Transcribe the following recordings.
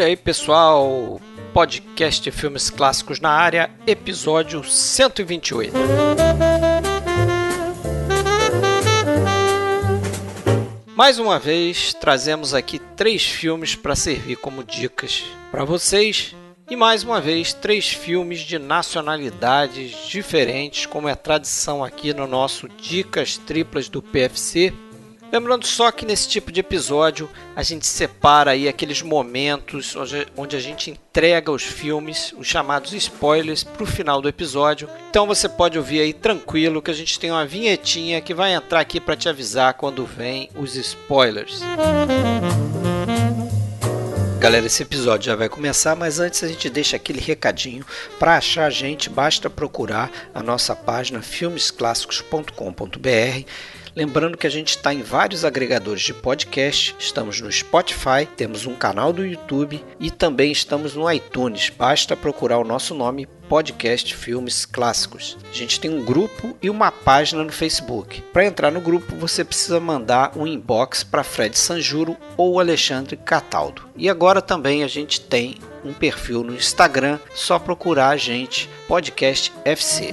Olha aí, pessoal, podcast filmes clássicos na área, episódio 128. Mais uma vez, trazemos aqui três filmes para servir como dicas para vocês. E mais uma vez, três filmes de nacionalidades diferentes, como é tradição aqui no nosso Dicas Triplas do PFC. Lembrando só que nesse tipo de episódio a gente separa aí aqueles momentos onde a gente entrega os filmes, os chamados spoilers, para o final do episódio. Então você pode ouvir aí tranquilo que a gente tem uma vinhetinha que vai entrar aqui para te avisar quando vem os spoilers. Galera, esse episódio já vai começar, mas antes a gente deixa aquele recadinho. Para achar a gente, basta procurar a nossa página filmesclássicos.com.br Lembrando que a gente está em vários agregadores de podcast, estamos no Spotify, temos um canal do YouTube e também estamos no iTunes. Basta procurar o nosso nome Podcast Filmes Clássicos. A gente tem um grupo e uma página no Facebook. Para entrar no grupo, você precisa mandar um inbox para Fred Sanjuro ou Alexandre Cataldo. E agora também a gente tem um perfil no Instagram, só procurar a gente Podcast FC.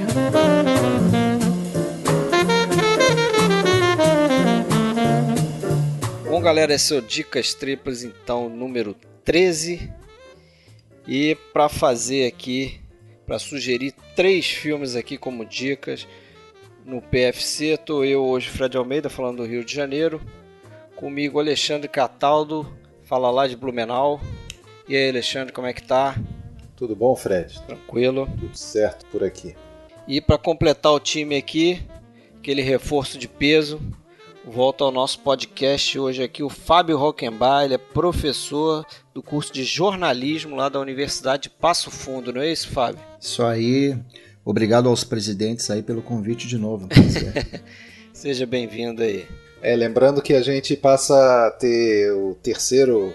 Galera, esse é o Dicas Triplas, então, número 13. E para fazer aqui, para sugerir três filmes aqui como dicas no PFC, tô eu hoje, Fred Almeida, falando do Rio de Janeiro. Comigo, Alexandre Cataldo, fala lá de Blumenau. E aí, Alexandre, como é que tá? Tudo bom, Fred? Tranquilo. Tudo certo por aqui. E para completar o time aqui, aquele reforço de peso, Volta ao nosso podcast hoje aqui o Fábio Rockenbach, ele é professor do curso de jornalismo lá da Universidade de Passo Fundo, não é isso, Fábio? Isso aí. Obrigado aos presidentes aí pelo convite de novo. Seja bem-vindo aí. É, lembrando que a gente passa a ter o terceiro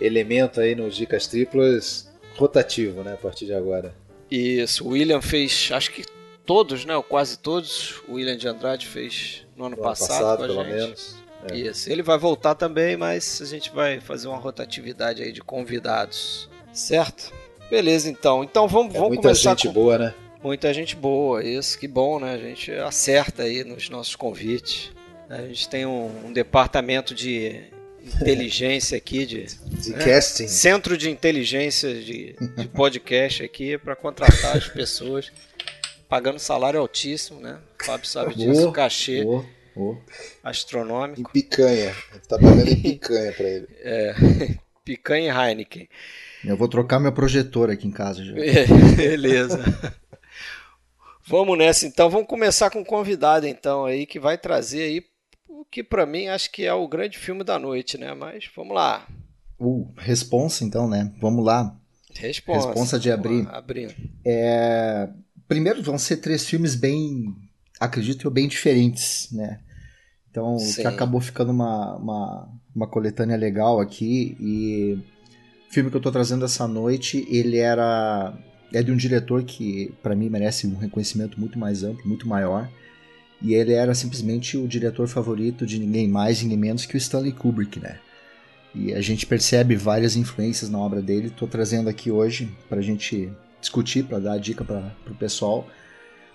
elemento aí nos Dicas Triplas rotativo, né, a partir de agora. Isso, o William fez, acho que todos, né, ou quase todos, o William de Andrade fez no ano, passado, passado pelo gente. menos. É. Isso. Ele vai voltar também, mas a gente vai fazer uma rotatividade aí de convidados. Certo? Beleza, então. Então vamos, é vamos muita começar. Muita gente com... boa, né? Muita gente boa, isso, que bom, né? A gente acerta aí nos nossos convites. A gente tem um, um departamento de inteligência aqui, de, de né? casting. Centro de inteligência de, de podcast aqui para contratar as pessoas pagando salário altíssimo, né? O Fábio sabe disso, oh, cachê oh, oh. astronômico. Em picanha, tá pagando em picanha para ele. É, picanha e Heineken. Eu vou trocar meu projetor aqui em casa já. Beleza. vamos nessa então, vamos começar com um convidado então aí que vai trazer aí o que para mim acho que é o grande filme da noite, né? Mas vamos lá. O responsa então, né? Vamos lá. Responsa. Responsa de abrir. Abrindo. É, primeiro vão ser três filmes bem, acredito eu, bem diferentes, né? Então, Sim. que acabou ficando uma, uma, uma coletânea legal aqui e o filme que eu tô trazendo essa noite, ele era é de um diretor que para mim merece um reconhecimento muito mais amplo, muito maior. E ele era simplesmente o diretor favorito de ninguém mais, ninguém menos que o Stanley Kubrick, né? E a gente percebe várias influências na obra dele. Estou trazendo aqui hoje para a gente discutir, para dar dica para o pessoal.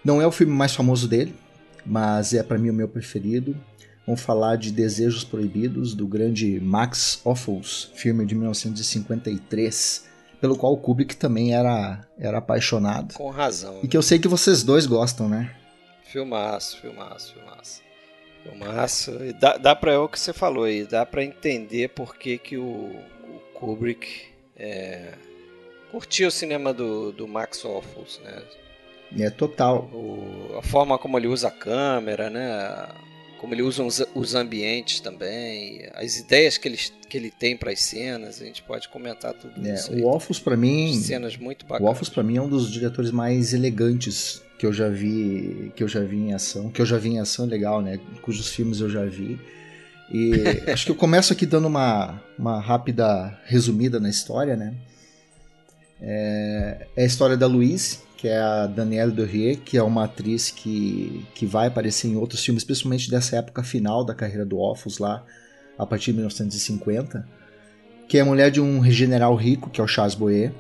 Não é o filme mais famoso dele, mas é para mim o meu preferido. Vamos falar de Desejos Proibidos, do grande Max Ophuls, filme de 1953, pelo qual o Kubrick também era, era apaixonado. Com razão. E que eu sei que vocês dois gostam, né? Filmaço, filmaço, filmaço. Filmaço. E dá, dá pra, é o que você falou aí, dá para entender por que, que o, o Kubrick é, curti o cinema do, do Max Ophuls, né? É total. O, a forma como ele usa a câmera, né? Como ele usa os, os ambientes também, as ideias que ele, que ele tem para as cenas, a gente pode comentar tudo é, isso. O Ophuls para mim, cenas muito bacanas. O Ophuls para mim é um dos diretores mais elegantes que eu já vi, que eu já vi em ação, que eu já vi em ação legal, né? Cujos filmes eu já vi. E acho que eu começo aqui dando uma, uma rápida resumida na história, né? É, é a história da Louise, que é a Danielle Dorrier, que é uma atriz que, que vai aparecer em outros filmes, principalmente dessa época final da carreira do Offus lá, a partir de 1950. que é a mulher de um general rico, que é o Charles Boyer.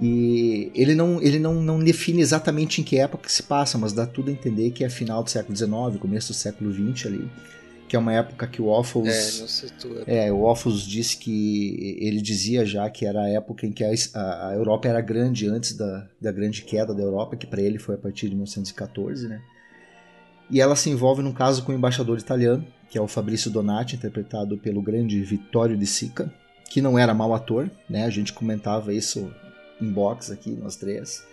E ele não, ele não, não define exatamente em que época se passa, mas dá tudo a entender que é final do século XIX, começo do século XX ali que é uma época que o Waffles. É, não situa. É, o Waffles disse que ele dizia já que era a época em que a, a, a Europa era grande antes da, da grande queda da Europa, que para ele foi a partir de 1914, né? E ela se envolve num caso com o embaixador italiano, que é o Fabrício Donati, interpretado pelo grande Vittorio de Sica, que não era mau ator, né? A gente comentava isso em box aqui, nós três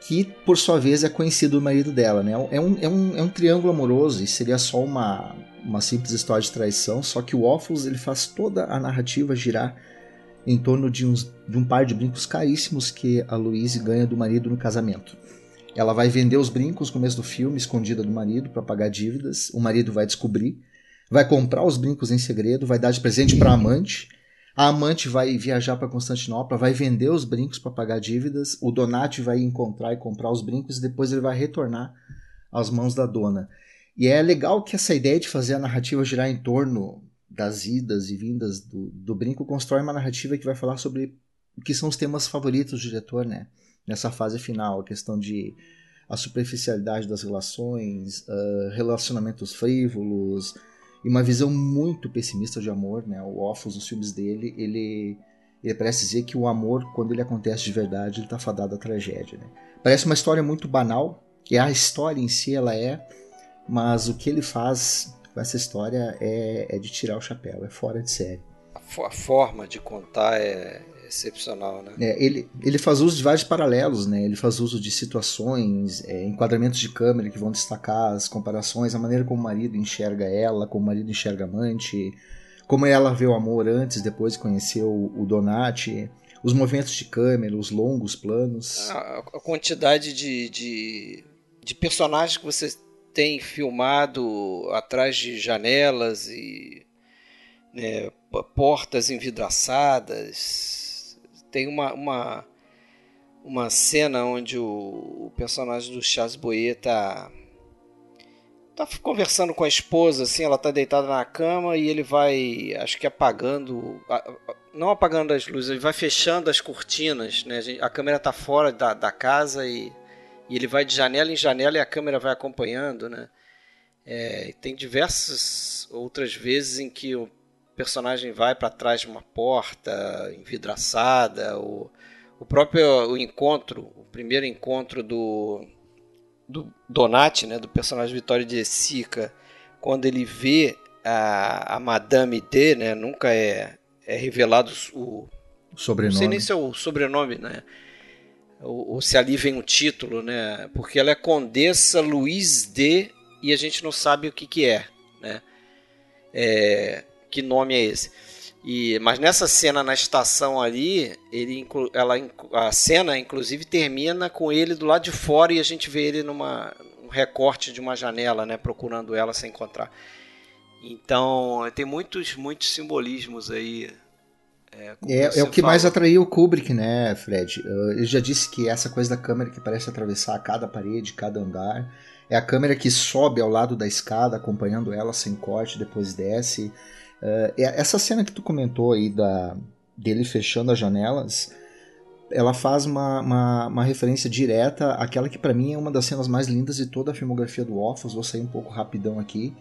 que por sua vez é conhecido o marido dela, né? É um, é um, é um triângulo amoroso e seria só uma, uma simples história de traição, só que o Waffles ele faz toda a narrativa girar em torno de, uns, de um par de brincos caríssimos que a Louise ganha do marido no casamento. Ela vai vender os brincos no começo do filme, escondida do marido, para pagar dívidas. O marido vai descobrir, vai comprar os brincos em segredo, vai dar de presente para a amante a amante vai viajar para Constantinopla, vai vender os brincos para pagar dívidas. O Donati vai encontrar e comprar os brincos e depois ele vai retornar às mãos da dona. E é legal que essa ideia de fazer a narrativa girar em torno das idas e vindas do, do brinco constrói uma narrativa que vai falar sobre o que são os temas favoritos do diretor, né? Nessa fase final, a questão de a superficialidade das relações, uh, relacionamentos frívolos, e uma visão muito pessimista de amor, né? O Offos, os filmes dele, ele, ele parece dizer que o amor, quando ele acontece de verdade, ele está fadado à tragédia, né? Parece uma história muito banal, e a história em si ela é, mas o que ele faz com essa história é, é de tirar o chapéu, é fora de série. A forma de contar é, excepcional, né? É, ele, ele faz uso de vários paralelos, né? Ele faz uso de situações, é, enquadramentos de câmera que vão destacar as comparações, a maneira como o marido enxerga ela, como o marido enxerga a amante, como ela vê o amor antes, depois de conhecer o, o Donati, os movimentos de câmera, os longos planos. A, a quantidade de, de, de personagens que você tem filmado atrás de janelas e né, portas envidraçadas, tem uma, uma, uma cena onde o, o personagem do Charles Boyer tá, tá conversando com a esposa, assim, ela tá deitada na cama e ele vai, acho que apagando, não apagando as luzes, ele vai fechando as cortinas, né? A câmera tá fora da, da casa e, e ele vai de janela em janela e a câmera vai acompanhando, né? É, tem diversas outras vezes em que o personagem vai para trás de uma porta envidraçada, o, o próprio o encontro, o primeiro encontro do, do Donati, né, do personagem Vitório de Sica, quando ele vê a, a Madame D, né, nunca é, é revelado o, o sobrenome. Não sei nem se é o sobrenome, né? Ou, ou, se ali vem um título, né? Porque ela é Condessa Luiz D e a gente não sabe o que que é, né? É, que nome é esse. E, mas nessa cena na estação ali, ele, ela, a cena inclusive termina com ele do lado de fora e a gente vê ele numa um recorte de uma janela, né, procurando ela sem encontrar. Então tem muitos muitos simbolismos aí. É, é, é o que fala. mais atraiu o Kubrick, né, Fred? Ele já disse que essa coisa da câmera que parece atravessar cada parede, cada andar, é a câmera que sobe ao lado da escada, acompanhando ela sem corte, depois desce. Uh, essa cena que tu comentou aí da, dele fechando as janelas, ela faz uma, uma, uma referência direta àquela que para mim é uma das cenas mais lindas de toda a filmografia do Offos. Vou sair um pouco rapidão aqui,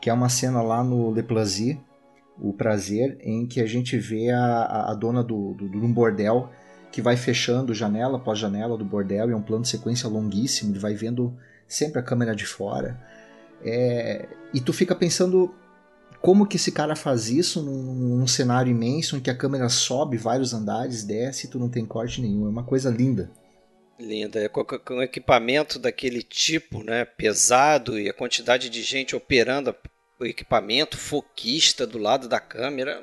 que é uma cena lá no Le Plaisir, o prazer, em que a gente vê a, a, dona do, do, de um bordel que vai fechando janela após janela do bordel, e é um plano de sequência longuíssimo, ele vai vendo sempre a câmera de fora. É, e tu fica pensando como que esse cara faz isso num, num, cenário imenso em que a câmera sobe vários andares, desce e tu não tem corte nenhum. É uma coisa linda. Linda. É com, com equipamento daquele tipo, né, pesado e a quantidade de gente operando o equipamento, foquista do lado da câmera.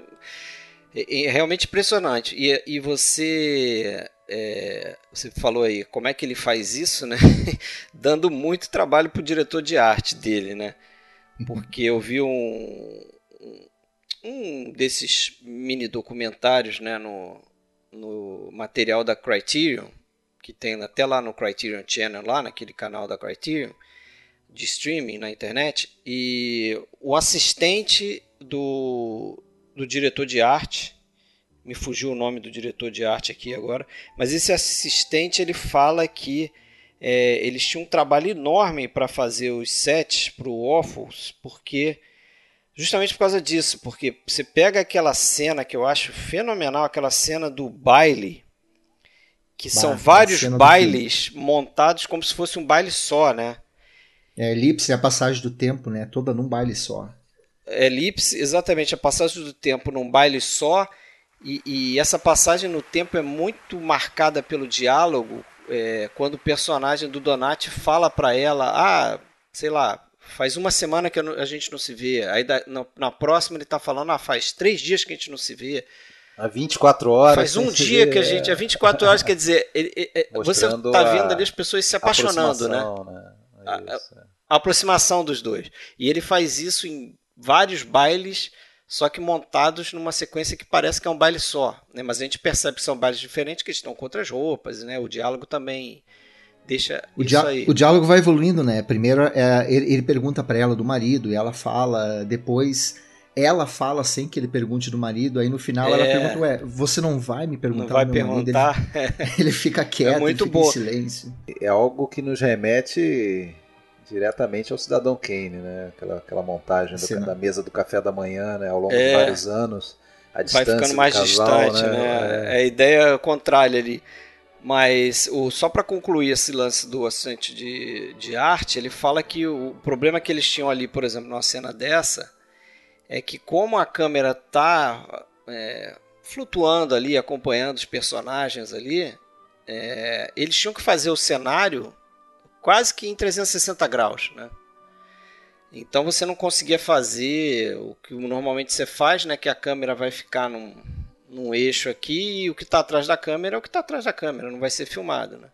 É, é realmente impressionante. E, e você é, você falou aí como é que ele faz isso, né? Dando muito trabalho para o diretor de arte dele, né? porque eu vi um, um desses mini documentários né, no, no material da Criterion, que tem até lá no Criterion Channel, lá naquele canal da Criterion, de streaming na internet, e o assistente do, do diretor de arte me fugiu o nome do diretor de arte aqui agora, mas esse assistente ele fala que é, eles tinham um trabalho enorme para fazer os sets para o Waffles, porque justamente por causa disso, porque você pega aquela cena que eu acho fenomenal, aquela cena do baile, que bah, são vários bailes montados como se fosse um baile só, né? É, elipse é a passagem do tempo, né? Toda num baile só. Elipse, exatamente, a passagem do tempo num baile só e, e, essa passagem no tempo é muito marcada pelo diálogo, é, quando o personagem do Donati fala para ela, ah, sei lá, faz uma semana que a gente não se vê. Aí na, na próxima ele está falando, ah, faz três dias que a gente não se vê. Há 24 horas. Faz um dia que a gente. Há 24 horas, quer dizer, ele, ele, você está vendo ali as pessoas se apaixonando, né? né? A, a, a aproximação dos dois. E ele faz isso em vários bailes só que montados numa sequência que parece que é um baile só, né? Mas a gente percebe que são bailes diferentes, que estão com outras roupas, né? O diálogo também deixa o isso aí. O diálogo vai evoluindo, né? Primeiro é, ele, ele pergunta para ela do marido e ela fala, depois ela fala sem que ele pergunte do marido, aí no final é... ela pergunta, ué, você não vai me perguntar não vai perguntar. Marido? Ele, ele fica quieto, é muito ele fica em silêncio. É algo que nos remete diretamente ao Cidadão Kane, né? Aquela, aquela montagem do, da mesa do café da manhã, né? Ao longo é, de vários anos. A vai ficando mais casal, distante, né? né? É. a ideia contrária ali. Mas o, só para concluir esse lance do assistente de, de arte, ele fala que o problema que eles tinham ali, por exemplo, numa cena dessa, é que como a câmera tá é, flutuando ali, acompanhando os personagens ali, é, eles tinham que fazer o cenário quase que em 360 graus, né? Então você não conseguia fazer o que normalmente você faz, né? Que a câmera vai ficar num, num eixo aqui e o que está atrás da câmera é o que está atrás da câmera, não vai ser filmado, né?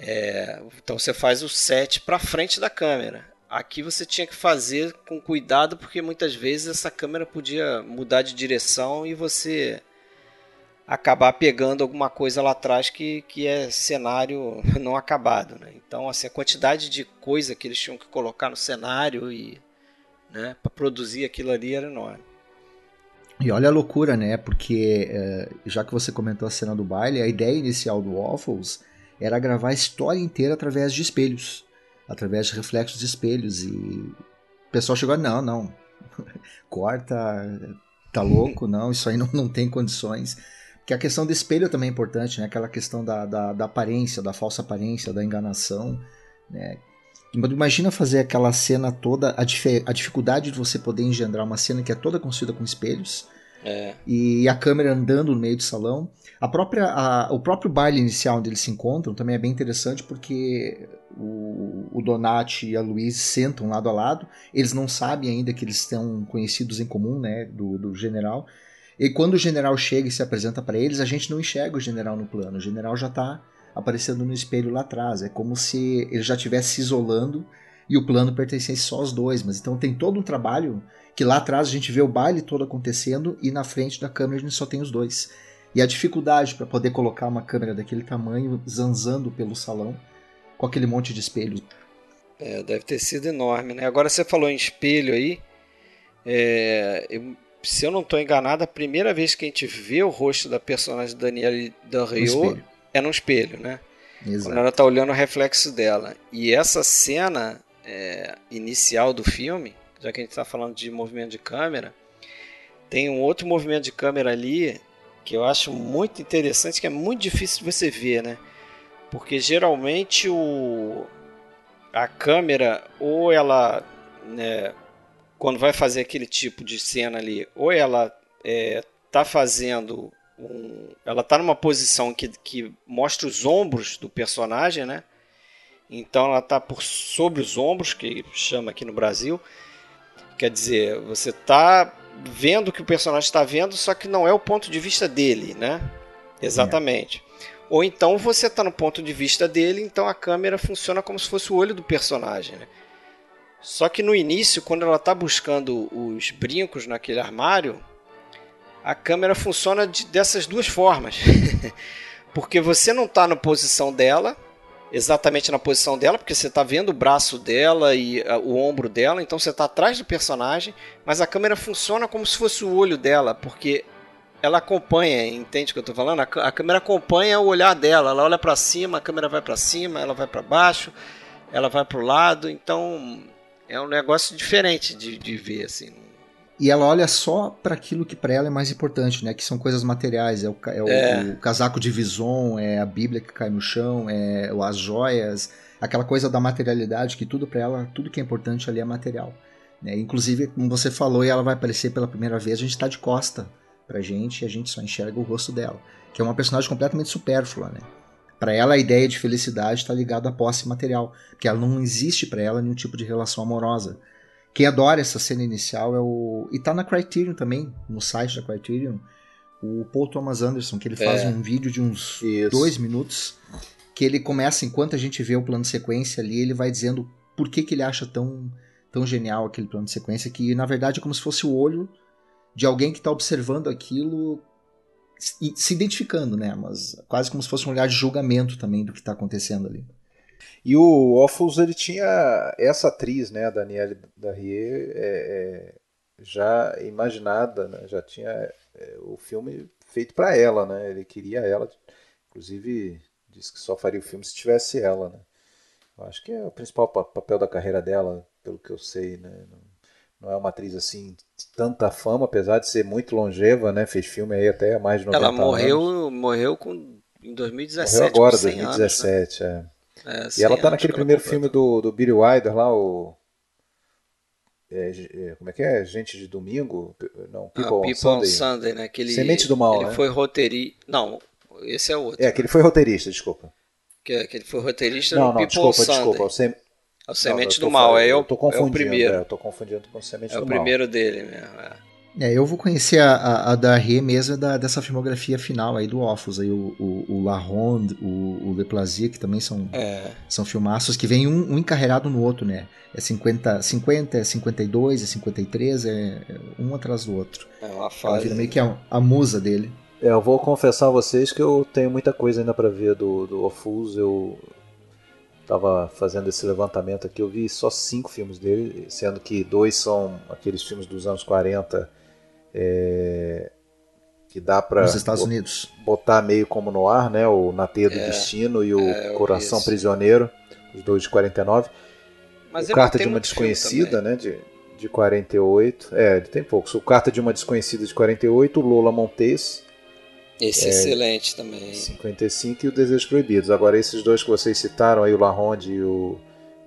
É, então você faz o set para frente da câmera. Aqui você tinha que fazer com cuidado porque muitas vezes essa câmera podia mudar de direção e você acabar pegando alguma coisa lá atrás que, que é cenário não acabado. Né? Então, assim, a quantidade de coisa que eles tinham que colocar no cenário e né, para produzir aquilo ali era enorme. E olha a loucura, né? Porque é, já que você comentou a cena do baile, a ideia inicial do Waffles era gravar a história inteira através de espelhos, através de reflexos de espelhos. E o pessoal chegou não, não, corta, tá louco, não, isso aí não, não tem condições. Que a questão do espelho também é importante, né? Aquela questão da, da, da aparência, da falsa aparência, da enganação, né? Imagina fazer aquela cena toda, a, dif a, dificuldade de você poder engendrar uma cena que é toda construída com espelhos é. e a câmera andando no meio do salão. A própria, a, o próprio baile inicial onde eles se encontram também é bem interessante porque o, Donati e a Louise sentam lado a lado. Eles não sabem ainda que eles estão conhecidos em comum, né, do, do general. E quando o general chega e se apresenta para eles, a gente não enxerga o general no plano. O general já está aparecendo no espelho lá atrás. É como se ele já estivesse se isolando e o plano pertencesse só aos dois. Mas então tem todo um trabalho que lá atrás a gente vê o baile todo acontecendo e na frente da câmera a gente só tem os dois. E a dificuldade para poder colocar uma câmera daquele tamanho zanzando pelo salão com aquele monte de espelho. É, deve ter sido enorme, né? Agora você falou em espelho aí. É, eu se eu não estou enganado, a primeira vez que a gente vê o rosto da personagem Daniela Del Rio é no espelho, né? Exato. Quando ela está olhando o reflexo dela. E essa cena é, inicial do filme, já que a gente está falando de movimento de câmera, tem um outro movimento de câmera ali que eu acho muito interessante, que é muito difícil de você ver, né? Porque geralmente o a câmera ou ela né, quando vai fazer aquele tipo de cena ali, ou ela é, tá fazendo um, ela tá numa posição que, que mostra os ombros do personagem, né? Então ela tá por sobre os ombros, que chama aqui no Brasil. Quer dizer, você tá vendo o que o personagem está vendo, só que não é o ponto de vista dele, né? Exatamente. É. Ou então você está no ponto de vista dele, então a câmera funciona como se fosse o olho do personagem, né? Só que no início, quando ela está buscando os brincos naquele armário, a câmera funciona de, dessas duas formas. porque você não está na posição dela, exatamente na posição dela, porque você está vendo o braço dela e a, o ombro dela, então você está atrás do personagem, mas a câmera funciona como se fosse o olho dela, porque ela acompanha, entende o que eu tô falando? A, a câmera acompanha o olhar dela. Ela olha para cima, a câmera vai para cima, ela vai para baixo, ela vai para o lado. Então é um negócio diferente de, de ver assim. E ela olha só para aquilo que para ela é mais importante, né? Que são coisas materiais. É, o, é, o, é. o, casaco de Vison, é a Bíblia que cai no chão, é as joias, aquela coisa da materialidade que tudo para ela, tudo que é importante ali é material. Né? Inclusive, como você falou, e ela vai aparecer pela primeira vez, a gente está de costa pra gente e a gente só enxerga o rosto dela, que é uma personagem completamente supérflua, né? Para ela a ideia de felicidade está ligada à posse material, porque ela não existe para ela nenhum tipo de relação amorosa. Quem adora essa cena inicial é o e tá na Criterion também, no site da Criterion, o Paul Thomas Anderson, que ele faz é. um vídeo de uns Isso. dois minutos, que ele começa enquanto a gente vê o plano de sequência ali, ele vai dizendo por que, que ele acha tão tão genial aquele plano de sequência que na verdade é como se fosse o olho de alguém que está observando aquilo se identificando, né? Mas quase como se fosse um olhar de julgamento também do que está acontecendo ali. E o Offus, ele tinha essa atriz, né, a Danielle Darrier, é, é, já imaginada, né? já tinha é, o filme feito para ela, né? Ele queria ela, inclusive disse que só faria o filme se tivesse ela, né? Eu acho que é o principal papel da carreira dela, pelo que eu sei, né? Não é uma atriz assim de tanta fama, apesar de ser muito longeva, né? Fez filme aí até mais de 90 Ela morreu, anos. morreu com, em 2017. Morreu agora, 2017, anos, né? é. é. E ela tá naquele primeiro filme do, do Billy Wilder lá, o. É, é, como é que é? Gente de Domingo? Não, People, ah, People on, Sunday. Sunday, né? Que ele, Semente do Mal, ele né? foi roteirista. Não, esse é outro. É, que ele foi roteirista, desculpa. Que, que ele foi roteirista não, no não, People desculpa, Sunday. desculpa. Sem... A Semente do Mal, é, eu, tô confundindo, é o primeiro. É, eu tô confundindo com Semente é do Mal. É o primeiro dele mesmo, é. É, eu vou conhecer a, a, a da Rê mesmo da, dessa filmografia final aí do Offus, aí o, o, o La Ronde, o, o Le Plaisir, que também são, é. são filmaços que vem um, um encarregado no outro, né? É 50, 50, é 52, é 53, é, é um atrás do outro. É uma fase. Ela meio que a, a musa dele. É, eu vou confessar a vocês que eu tenho muita coisa ainda para ver do, do Offus, eu estava fazendo esse levantamento aqui, eu vi só cinco filmes dele, sendo que dois são aqueles filmes dos anos 40 é, que dá para botar meio como no ar, né? O Na Teia do é, Destino e o é, Coração Prisioneiro, os dois de 49. Mas o Carta de uma Desconhecida, né? De, de 48. É, ele tem poucos. O Carta de uma Desconhecida de 48, o Lola Montes esse é, excelente também. 55 e o Desejos Proibidos. Agora, esses dois que vocês citaram aí, o La Ronde e o,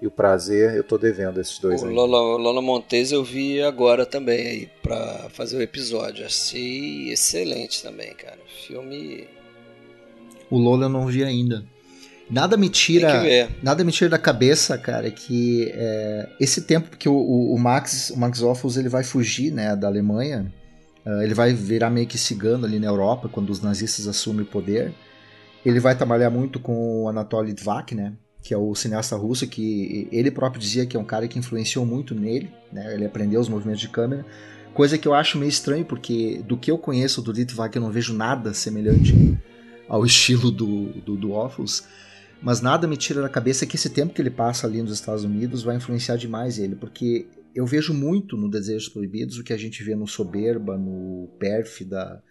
e o Prazer, eu tô devendo esses dois o aí. Lola, Lola Montes eu vi agora também aí pra fazer o episódio. Achei excelente também, cara. Filme. O Lola eu não vi ainda. Nada me tira, nada me tira da cabeça, cara, que é, esse tempo que o, o, o Max, o Max Offus, ele vai fugir, né, da Alemanha Uh, ele vai virar meio que cigano ali na Europa, quando os nazistas assumem o poder. Ele vai trabalhar muito com o Anatoly Dvak, né? Que é o cineasta russo que ele próprio dizia que é um cara que influenciou muito nele, né? Ele aprendeu os movimentos de câmera. Coisa que eu acho meio estranho, porque do que eu conheço do Litvak eu não vejo nada semelhante ao estilo do, do, do Offals. Mas nada me tira da cabeça que esse tempo que ele passa ali nos Estados Unidos vai influenciar demais ele, porque eu vejo muito no Desejos Proibidos o que a gente vê no Soberba, no Pérfida,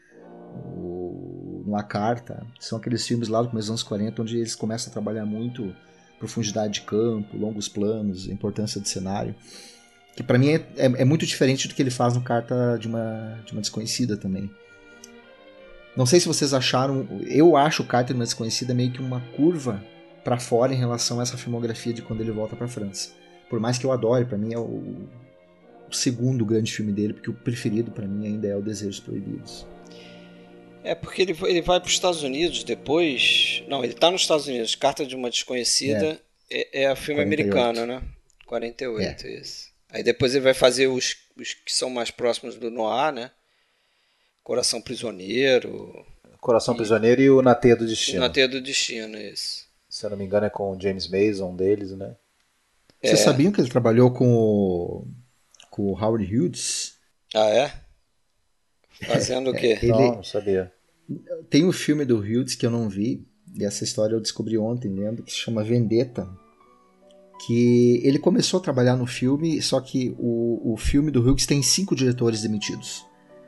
no, no A Carta. São aqueles filmes lá do começo dos anos 40 onde eles começam a trabalhar muito profundidade de campo, longos planos, importância de cenário. Que para mim é, é, é, muito diferente do que ele faz no Carta de uma, de uma Desconhecida também. Não sei se vocês acharam, eu acho o Carta de uma Desconhecida meio que uma curva para fora em relação a essa filmografia de quando ele volta para França. Por mais que eu adore, para mim é o, o, segundo grande filme dele, porque o preferido para mim ainda é o Desejos Proibidos. É porque ele, ele vai para os Estados Unidos depois. Não, ele está nos Estados Unidos. Carta de uma Desconhecida é, é, é filme 48. americano, né? 48, é. isso. Aí depois ele vai fazer os, os que são mais próximos do Noir, né? Coração Prisioneiro. Coração e, Prisioneiro e o Na Teia do Destino. Na Teia do Destino, isso. Se eu não me engano é com o James Mason, um deles, né? Vocês é. sabiam que ele trabalhou com o, com o Howard Hughes? Ah, é? Fazendo o quê? Ele, não, não sabia. Tem um filme do Hughes que eu não vi, e essa história eu descobri ontem, lendo, que se chama Vendetta. Que ele começou a trabalhar no filme, só que o, o filme do Hughes tem cinco diretores demitidos.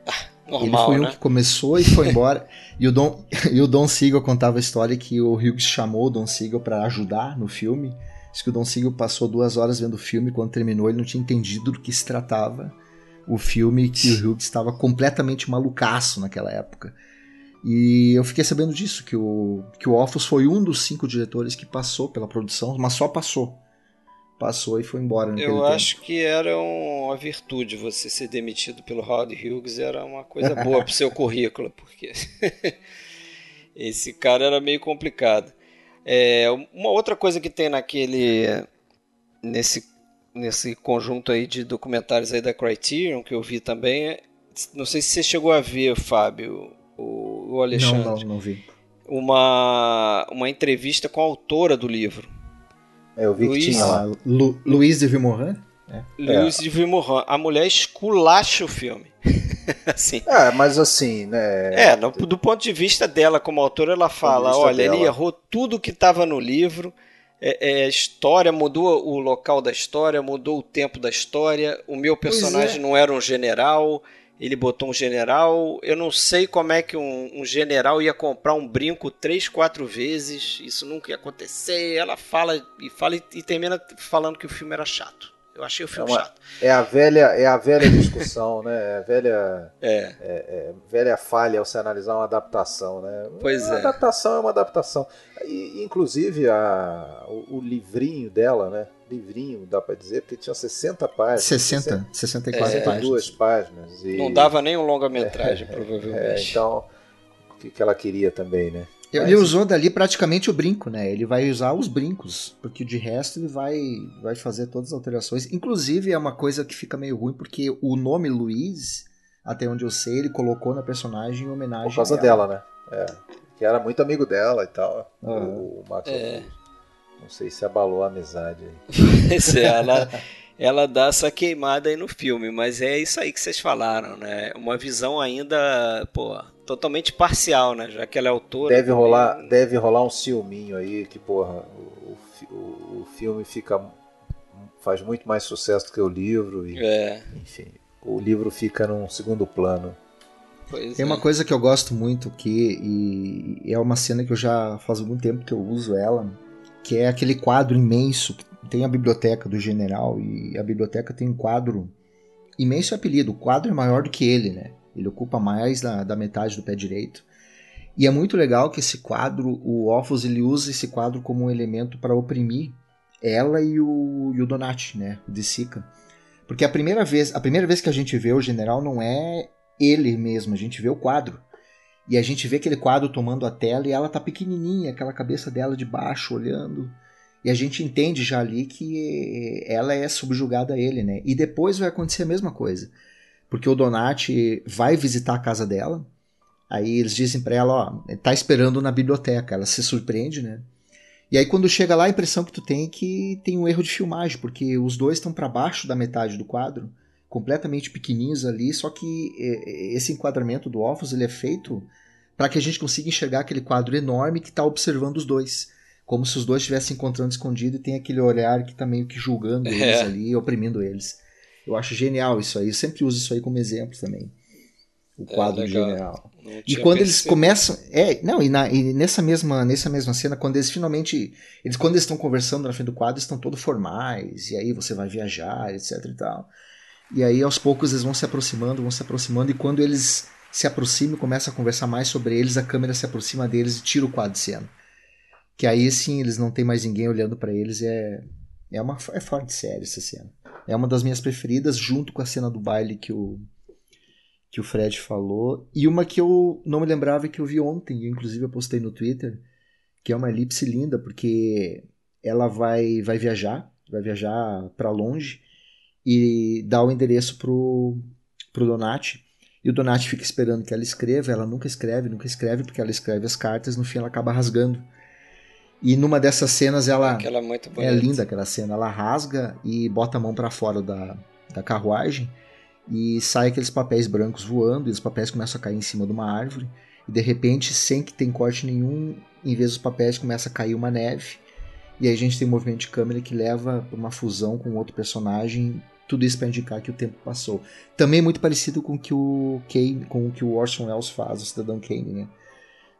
Ah. Normal, ele foi né? um que começou e foi embora. e, o Don, e o Don Siegel contava a história que o Hughes chamou o Don Siegel para ajudar no filme. Diz que o Don Siegel passou duas horas vendo o filme. Quando terminou, ele não tinha entendido do que se tratava o filme. Que o Hughes estava completamente malucaço naquela época. E eu fiquei sabendo disso, que o, que o Offus foi um dos cinco diretores que passou pela produção, mas só passou. Passou e foi embora. Eu tempo. acho que era uma virtude você ser demitido pelo Howard Hughes, era uma coisa boa para o seu currículo, porque esse cara era meio complicado. É, uma outra coisa que tem naquele. nesse, nesse conjunto aí de documentários aí da Criterion que eu vi também. É, não sei se você chegou a ver, Fábio, o, o Alexandre. Não, não, não vi. Uma, uma entrevista com a autora do livro. É, eu vi Luiz, que tinha lá. Lu, Luiz de Vimorin? É. Luiz de Vimorin. A mulher esculacha o filme. assim. É, mas assim, né? É, no, do ponto de vista dela como autora, ela fala: olha, dela. ele errou tudo que estava no livro. É, é, história mudou o local da história, mudou o tempo da história. O meu personagem é. não era um general, ele botou um general. Eu não sei como é que um, um, general ia comprar um brinco três, quatro vezes. Isso nunca ia acontecer. Ela fala e fala e, e termina falando que o filme era chato. Eu achei o filme é uma, chato. É a velha, é a velha discussão, né? É a velha, é. É, é, velha falha ao se analisar uma adaptação, né? Pois uma é. adaptação é uma adaptação. E, inclusive a, o, o, livrinho dela, né? Livrinho, dá para dizer, porque tinha 60 páginas. 60, 64 é, páginas. páginas e, Não dava nem um longa-metragem, provavelmente. É, então, o que, que ela queria também, né? Ele usou dali praticamente o brinco, né? Ele vai usar os brincos, porque de resto ele vai, vai fazer todas as alterações. Inclusive é uma coisa que fica meio ruim, porque o nome Luiz, até onde eu sei, ele colocou na personagem em homenagem Por causa dela, né? É, que era muito amigo dela e tal. Uhum. O, Max é. Não sei se abalou a amizade aí. É, ela, ela dá essa queimada aí no filme, mas é isso aí que vocês falaram, né? Uma visão ainda, pô, totalmente parcial, né? Já que ela é autora. Deve também... rolar, deve rolar um ciúminho aí que, porra, o, o, o, filme fica faz muito mais sucesso do que o livro e, é. enfim, o livro fica num segundo plano. Pois Tem é. uma coisa que eu gosto muito que e é uma cena que eu já faz algum tempo que eu uso ela, que é aquele quadro imenso que tem a biblioteca do general e a biblioteca tem um quadro imenso apelido, o quadro é maior do que ele, né? Ele ocupa mais da, da metade do pé direito. E é muito legal que esse quadro, o Offos, ele usa esse quadro como um elemento para oprimir ela e o, e o Donati, né? O de Sica. Porque a primeira vez, a primeira vez que a gente vê o general não é ele mesmo, a gente vê o quadro. E a gente vê aquele quadro tomando a tela e ela tá pequenininha, aquela cabeça dela de baixo olhando. E a gente entende já ali que ela é subjugada a ele, né? E depois vai acontecer a mesma coisa porque o Donati vai visitar a casa dela. Aí eles dizem para ela, ó, tá esperando na biblioteca. Ela se surpreende, né? E aí quando chega lá, a impressão que tu tem é que tem um erro de filmagem, porque os dois estão para baixo da metade do quadro, completamente pequenininhos ali, só que esse enquadramento do Offos ele é feito para que a gente consiga enxergar aquele quadro enorme que está observando os dois. Como se os dois estivessem encontrando escondido e tem aquele olhar que está meio que julgando é. eles ali, oprimindo eles. Eu acho genial isso aí. Eu sempre uso isso aí como exemplo também. O é, quadro é, general. E quando eles começam. É, não, e, na, e, nessa, mesma, nessa mesma cena, quando eles finalmente. Eles, quando eles estão conversando na frente do quadro, estão todos formais. E aí você vai viajar, etc e tal. E aí aos poucos eles vão se aproximando, vão se aproximando. E quando eles se aproximam e começam a conversar mais sobre eles, a câmera se aproxima deles e tira o quadro de cena. Que aí sim eles não tem mais ninguém olhando para eles. É, é uma é fora de série essa cena. É uma das minhas preferidas, junto com a cena do baile que o, que o Fred falou. E uma que eu não me lembrava que eu vi ontem, inclusive eu postei no Twitter, que é uma elipse linda, porque ela vai, vai viajar, vai viajar para longe e dá o endereço pro, pro Donati. E o Donati fica esperando que ela escreva, ela nunca escreve, nunca escreve, porque ela escreve as cartas, no fim ela acaba rasgando. E numa dessas cenas ela é, é linda aquela cena, ela rasga e bota a mão para fora da, da carruagem e sai aqueles papéis brancos voando e os papéis começam a cair em cima de uma árvore e de repente sem que tem corte nenhum, em vez dos papéis começa a cair uma neve e aí a gente tem um movimento de câmera que leva uma fusão com outro personagem tudo isso para indicar que o tempo passou. Também muito parecido com que o Kane, com o que o Orson Welles faz, o Cidadão Kane, né?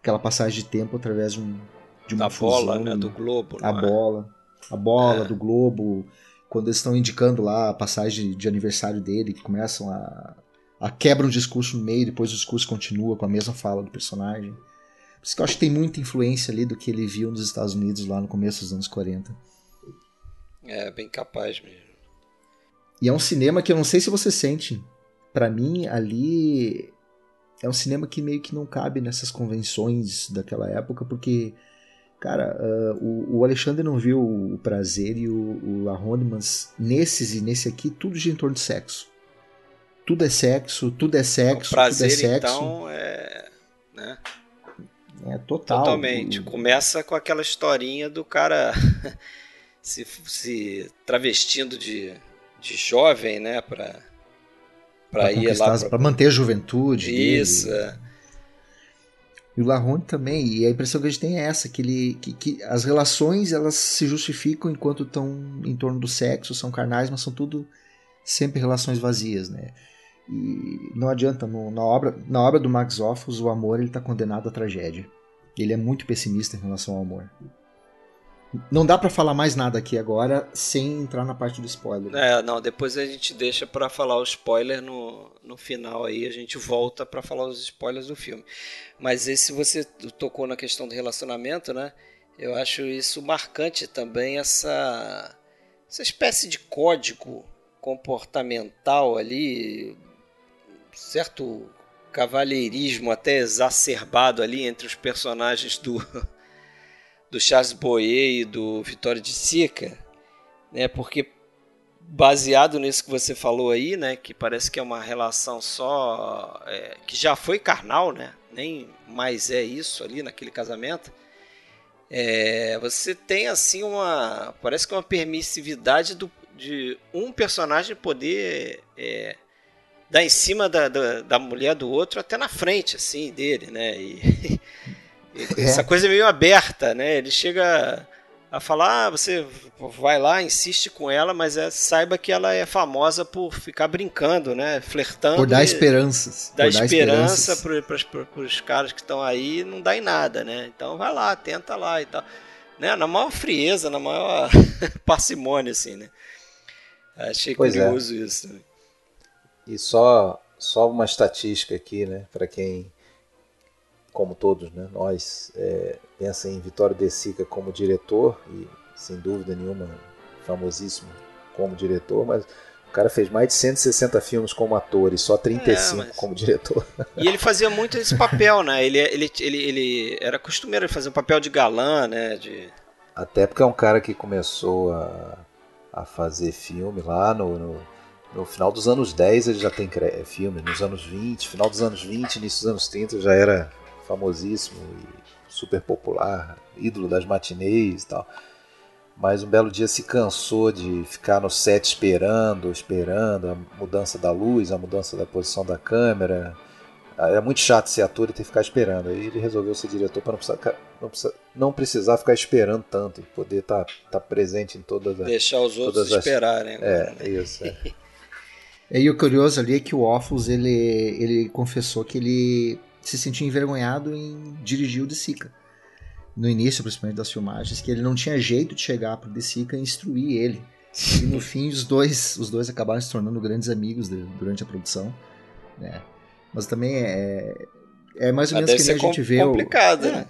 Aquela passagem de tempo através de, um, de uma da fusão, bola, né? Do globo. A é? bola, a bola É. do globo, quando eles estão indicando lá a passagem de aniversário dele, que começam a, a quebra um discurso no meio, depois o discurso continua com a mesma fala do personagem. Por isso que eu acho que tem muita influência ali do que ele viu nos Estados Unidos lá no começo dos anos 40. É, bem capaz mesmo. E é um cinema que eu não sei se você sente. Pra mim, ali é um cinema que meio que não cabe nessas convenções daquela época, porque, cara, ah, o, o Alexandre não viu o Prazer e o, o La nesses e nesse aqui, tudo gira em torno de sexo. Tudo é sexo, tudo é sexo, o prazer, tudo é sexo. então, é. Né? É total. Totalmente. O- Começa com aquela historinha do cara se, se travestindo de, de jovem, né? Pra, pra, pra ir lá. as- pra manter a juventude. dele. Isso, é. E o Larronde também, e a impressão que a gente tem é essa, que, ele, que, que as relações elas se justificam enquanto estão em torno do sexo, são carnais, mas são tudo sempre relações vazias, né? E não adianta, no- na, obra, na obra do Max Offus, o amor ele está condenado à tragédia. Ele é muito pessimista em relação ao amor. Não dá pra falar mais nada aqui agora sem entrar na parte do spoiler. É, não, depois a gente deixa pra falar o spoiler no, no final aí, a gente volta pra falar os spoilers do filme. Mas esse você tocou na questão do relacionamento, né? Eu acho isso marcante também, essa, essa espécie de código comportamental ali, certo cavalheirismo até exacerbado ali entre os personagens do, do Charles Boyer e do Vitório de Sica, né? Porque baseado nisso que você falou aí, né? Que parece que é uma relação só é, que já foi carnal, né? Nem mais é isso ali naquele casamento. É, você tem assim uma parece que é uma permissividade do, de um personagem poder é, dar em cima da, da, da mulher do outro até na frente assim dele, né? E, É. essa coisa é meio aberta, né? Ele chega a falar, ah, você vai lá, insiste com ela, mas é, saiba que ela é famosa por ficar brincando, né? Flertando. Por dar esperanças. Dar por dar esperança para os caras que estão aí não dá em nada, né? Então vai lá, tenta lá e tal. Né? Na maior frieza, na maior parcimônia, assim, né? Achei Pois é. curioso isso. né? E só, só uma estatística aqui, né, para quem, como todos, né, nós é, pensa em Vitório De Sica como diretor e sem dúvida nenhuma famosíssimo como diretor, mas o cara fez mais de 160 filmes como ator e só 35 É, mas- como diretor. E ele fazia muito esse papel, né? Ele, ele, ele, ele era costumeiro fazer um papel de galã, né? De... Até porque é um cara que começou a, a fazer filme lá no, no, no final dos anos 10, ele já tem filme, nos anos 20, final dos anos 20, início dos anos 30, já era famosíssimo e super popular, ídolo das matinês e tal. Mas um belo dia se cansou de ficar no set esperando, esperando a mudança da luz, a mudança da posição da câmera. Era muito chato ser ator e ter que ficar esperando. Aí ele resolveu ser diretor para não precisar, não, precisar, não precisar ficar esperando tanto e poder estar tá, presente em todas as. Deixar os outros as- esperarem. agora, É, né? isso. É. E o curioso ali é que o Offus, ele, ele confessou que ele se sentia envergonhado em dirigir o De Sica. No início, principalmente das filmagens, que ele não tinha jeito de chegar pro De Sica e instruir ele. E no fim, os dois, os dois acabaram se tornando grandes amigos de- durante a produção. Né? Mas também é, é mais ou Mas menos que nem a gente vê. o- complicado, é, né?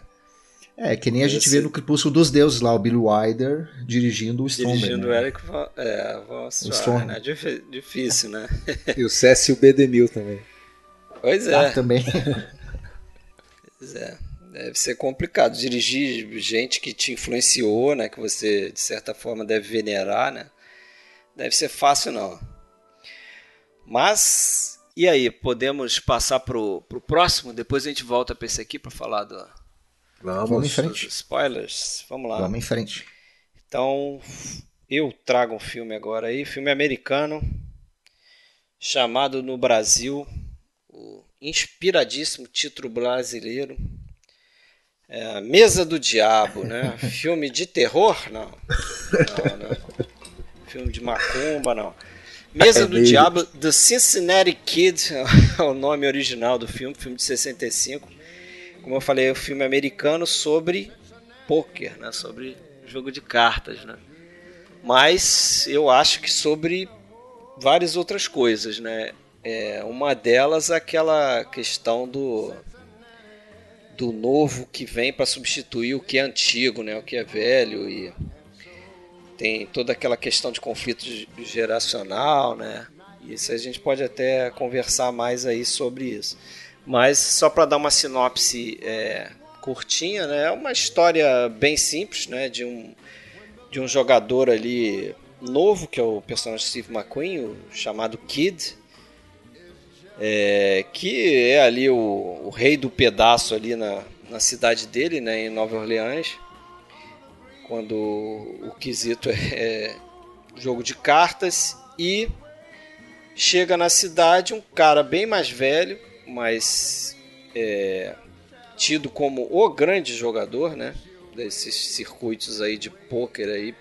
É, que nem a Deve gente vê no Crepúsculo dos Deuses lá, o Billy Wilder dirigindo o Stromberg. Dirigindo né? o Eric Von, é, Von Strong. né? Dif- Difícil, né? E o Cécio B. DeMille também. Pois é. Ah, também. Pois é. Deve ser complicado dirigir gente que te influenciou, né? Que você, de certa forma, deve venerar, né? Deve ser fácil, não. Mas, e aí? Podemos passar pro, pro próximo? Depois a gente volta para esse aqui para falar do, Vamos em Vamos. frente. dos spoilers. Vamos lá. Vamos em frente. Então, eu trago um filme agora aí, filme americano, chamado no Brasil, inspiradíssimo título brasileiro, é Mesa do Diabo, né? filme de terror? Não. Não, não. Filme de macumba, não. Mesa é do. Diabo, The Cincinnati Kid, é o nome original do filme, filme de 65. Como eu falei, é um filme americano sobre poker, né? Sobre jogo de cartas, né? Mas eu acho que sobre várias outras coisas, né? É, uma delas é aquela questão do do novo que vem para substituir o que é antigo, né? O que é velho e tem toda aquela questão de conflito geracional, né? Isso a gente pode até conversar mais aí sobre isso. Mas só para dar uma sinopse é, curtinha, né? É uma história bem simples, né? De um de um jogador ali novo que é o personagem Steve McQueen, chamado Kid, é, que é ali o, o, rei do pedaço ali na, na cidade dele, né, em Nova Orleans, quando o quesito é, é jogo de cartas e chega na cidade um cara bem mais velho, mas é, tido como o grande jogador, né, desses circuitos aí de pôquer aí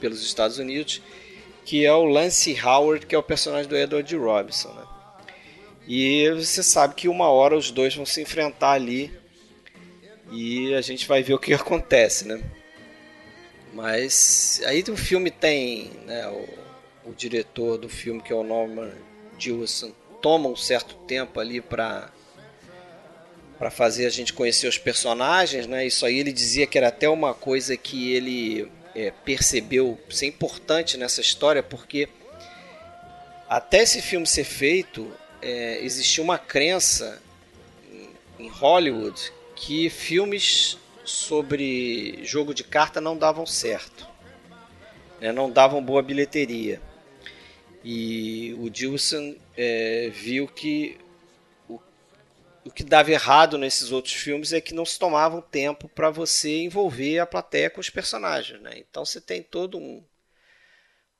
pelos Estados Unidos, que é o Lance Howard, que é o personagem do Edward Robinson, né? E você sabe que uma hora os dois vão se enfrentar ali e a gente vai ver o que acontece, né? Mas aí o filme tem, né, o, o diretor do filme que é o Norman Jewison toma um certo tempo ali para para fazer a gente conhecer os personagens, né? Isso aí ele dizia que era até uma coisa que ele é, percebeu ser importante nessa história, porque até esse filme ser feito, é, existia uma crença em Hollywood que filmes sobre jogo de carta não davam certo, né? não davam boa bilheteria. E o Dilson é, viu que o, o que dava errado nesses outros filmes é que não se tomavam tempo para você envolver a plateia com os personagens. Né? Então você tem todo um,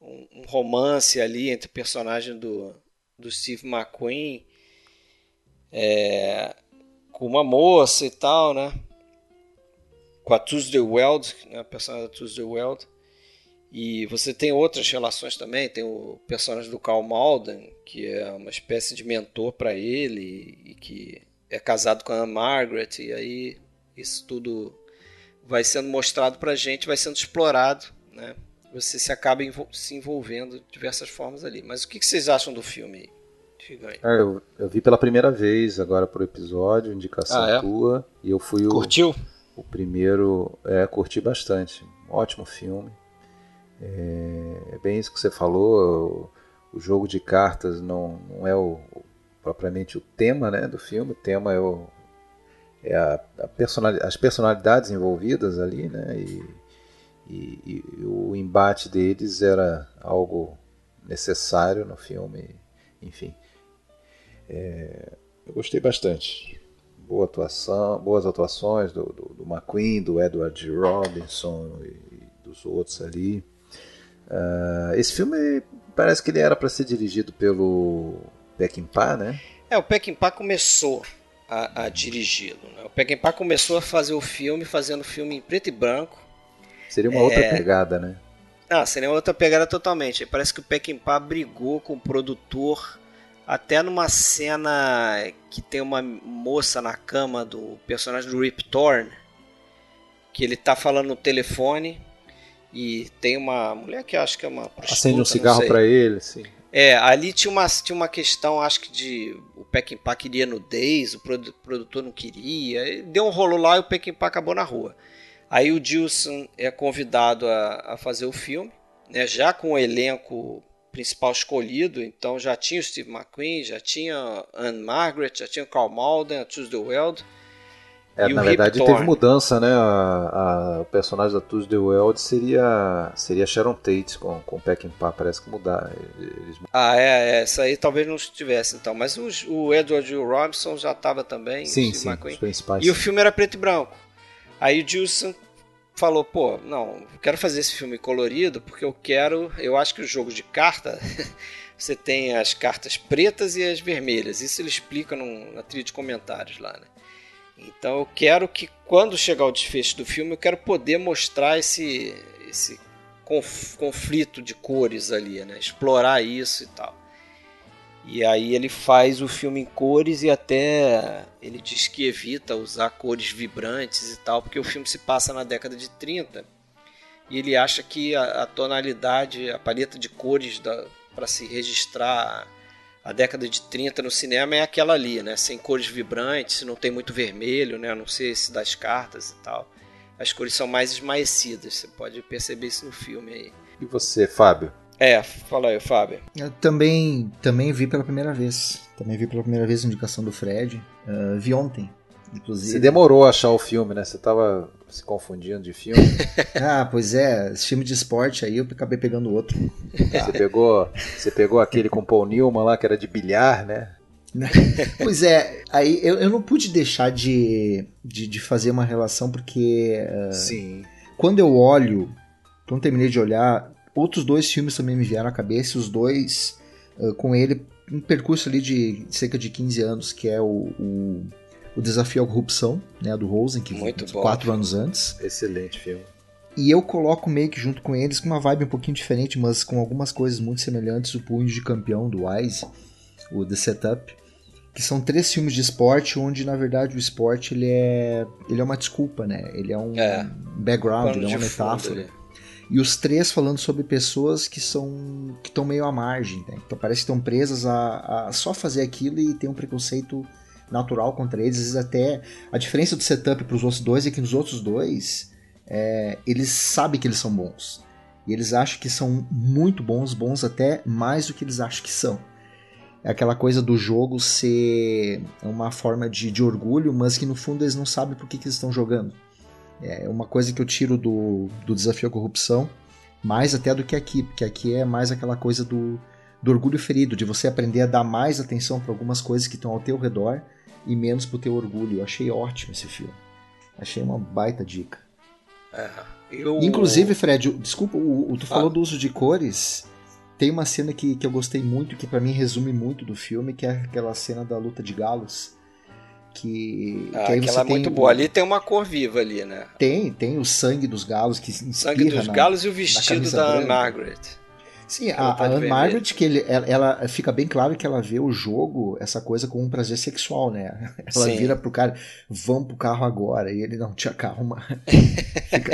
um, um romance ali entre o personagem do, do Steve McQueen é, com uma moça e tal, né? Com a Tuesday Weld, né? a personagem da Tuesday Weld. E você tem outras relações também, tem o personagem do Carl Malden, que é uma espécie de mentor para ele e que é casado com a Margaret e aí isso tudo vai sendo mostrado pra gente, vai sendo explorado, né? Você se acaba se envolvendo de diversas formas ali. Mas o que, que vocês acham do filme? É, eu, eu, vi pela primeira vez agora pro episódio, indicação ah, é? tua, e eu fui o. Curtiu? O primeiro. É, curti bastante. Ótimo filme. É, é bem isso que você falou. O, o jogo de cartas não, não é o, o, propriamente o tema né, do filme. O tema é, o, é a, a personalidade, as personalidades envolvidas ali, né? E, e, e o embate deles era algo necessário no filme, enfim. É, eu gostei bastante. Boa atuação, boas atuações do, do, do McQueen, do Edward Robinson e dos outros ali. Uh, esse filme parece que ele era para ser dirigido pelo Peckinpah, né? É, o Peckinpah começou a, a dirigi-lo. Né? O Peckinpah começou a fazer o filme, fazendo o filme em preto e branco. Seria uma é... outra pegada, né? Ah, seria uma outra pegada totalmente. Parece que o Peckinpah brigou com o produtor até numa cena que tem uma moça na cama do personagem do Rip Torn, que ele tá falando no telefone e tem uma mulher que acho que é uma acende um cigarro para ele, sim. É, ali tinha uma, tinha uma questão, acho que de o Peckinpah queria nudez, o produtor não queria, deu um rolo lá e o Peckinpah acabou na rua. Aí o Dilson é convidado a, a fazer o filme, né, já com o elenco principal escolhido, então já tinha o Steve McQueen, já tinha Anne Margaret, já tinha o Carl Malden, a Tuesday Weld. É, na verdade teve mudança, né? A, a, o personagem da Tuesday Weld seria seria Sharon Tate com, com Peckinpah, parece que mudar. Eles... Ah, é, é, essa aí talvez não estivesse então, mas o, o Edward Robinson já estava também, sim, sim, McQueen. os principais. E sim. o filme era preto e branco. Aí o Gilson falou, pô, não, quero fazer esse filme colorido porque eu quero, eu acho que o jogo de carta você tem as cartas pretas e as vermelhas. Isso ele explica num, na trilha de comentários lá, né? Então eu quero que quando chegar o desfecho do filme, eu quero poder mostrar esse, esse conf, conflito de cores ali, né? Explorar isso e tal. E aí ele faz o filme em cores e até ele diz que evita usar cores vibrantes e tal, porque o filme se passa na década de 30 e ele acha que a, a tonalidade, a paleta de cores para se registrar a década de 30 no cinema é aquela ali, né? Sem cores vibrantes, não tem muito vermelho, né? A não ser esse das cartas e tal. As cores são mais esmaecidas, você pode perceber isso no filme aí. E você, Fábio? É, fala aí, Fábio. Eu também, também vi pela primeira vez. Também vi pela primeira vez a indicação do Fred. Uh, vi ontem, inclusive. Você demorou a achar o filme, né? Você tava se confundindo de filme. ah, pois é, esse filme de esporte aí eu acabei pegando outro. Você pegou, você pegou aquele com Paul Newman lá que era de bilhar, né? pois é, aí eu, eu não pude deixar de, de, de fazer uma relação porque uh, Sim. quando eu olho, quando terminei de olhar, outros dois filmes também me vieram à cabeça, os dois uh, com ele um percurso ali de cerca de 15 anos, que é o, o, o Desafio à Corrupção, né, do Rosen, que Muito bom, quatro anos antes. Excelente filme. E eu coloco meio que junto com eles, com uma vibe um pouquinho diferente, mas com algumas coisas muito semelhantes, o Punho de Campeão, do Wise, o The Setup, que são três filmes de esporte, onde na verdade o esporte ele é, ele é uma desculpa, né? Ele é um É. background, ele é uma fundo metáfora. ali. E os três falando sobre pessoas que são que estão meio à margem, né? Então parece que estão presas a, a só fazer aquilo e tem um preconceito natural contra eles. Às vezes até a diferença do setup para os outros dois é que nos outros dois é, eles sabem que eles são bons e eles acham que são muito bons, bons até mais do que eles acham que são. É aquela coisa do jogo ser uma forma de, de orgulho, mas que no fundo eles não sabem por que, que eles estão jogando. É uma coisa que eu tiro do, do desafio à corrupção, mais até do que aqui, porque aqui é mais aquela coisa do, do orgulho ferido, de você aprender a dar mais atenção para algumas coisas que estão ao teu redor e menos pro teu orgulho. Eu achei ótimo esse filme. Achei uma baita dica. É. Eu... Inclusive, Fred, o- desculpa, o, o- tu falou Ah. do uso de cores. Tem uma cena que, que eu gostei muito, que pra mim resume muito do filme, que é aquela cena da luta de galos. Que, Ah, que aquela é tem muito boa. Ali tem uma cor viva ali, né? Tem, tem o sangue dos galos que inspira Sangue dos na- galos e o vestido da branca. Margaret. Sim, a, tá a Anne. Margaret, que ele, ela, ela- fica bem claro que ela vê o jogo, essa coisa, como um prazer sexual, né? Ela Sim. vira pro cara, vamos pro carro agora. E ele, não, te acalma.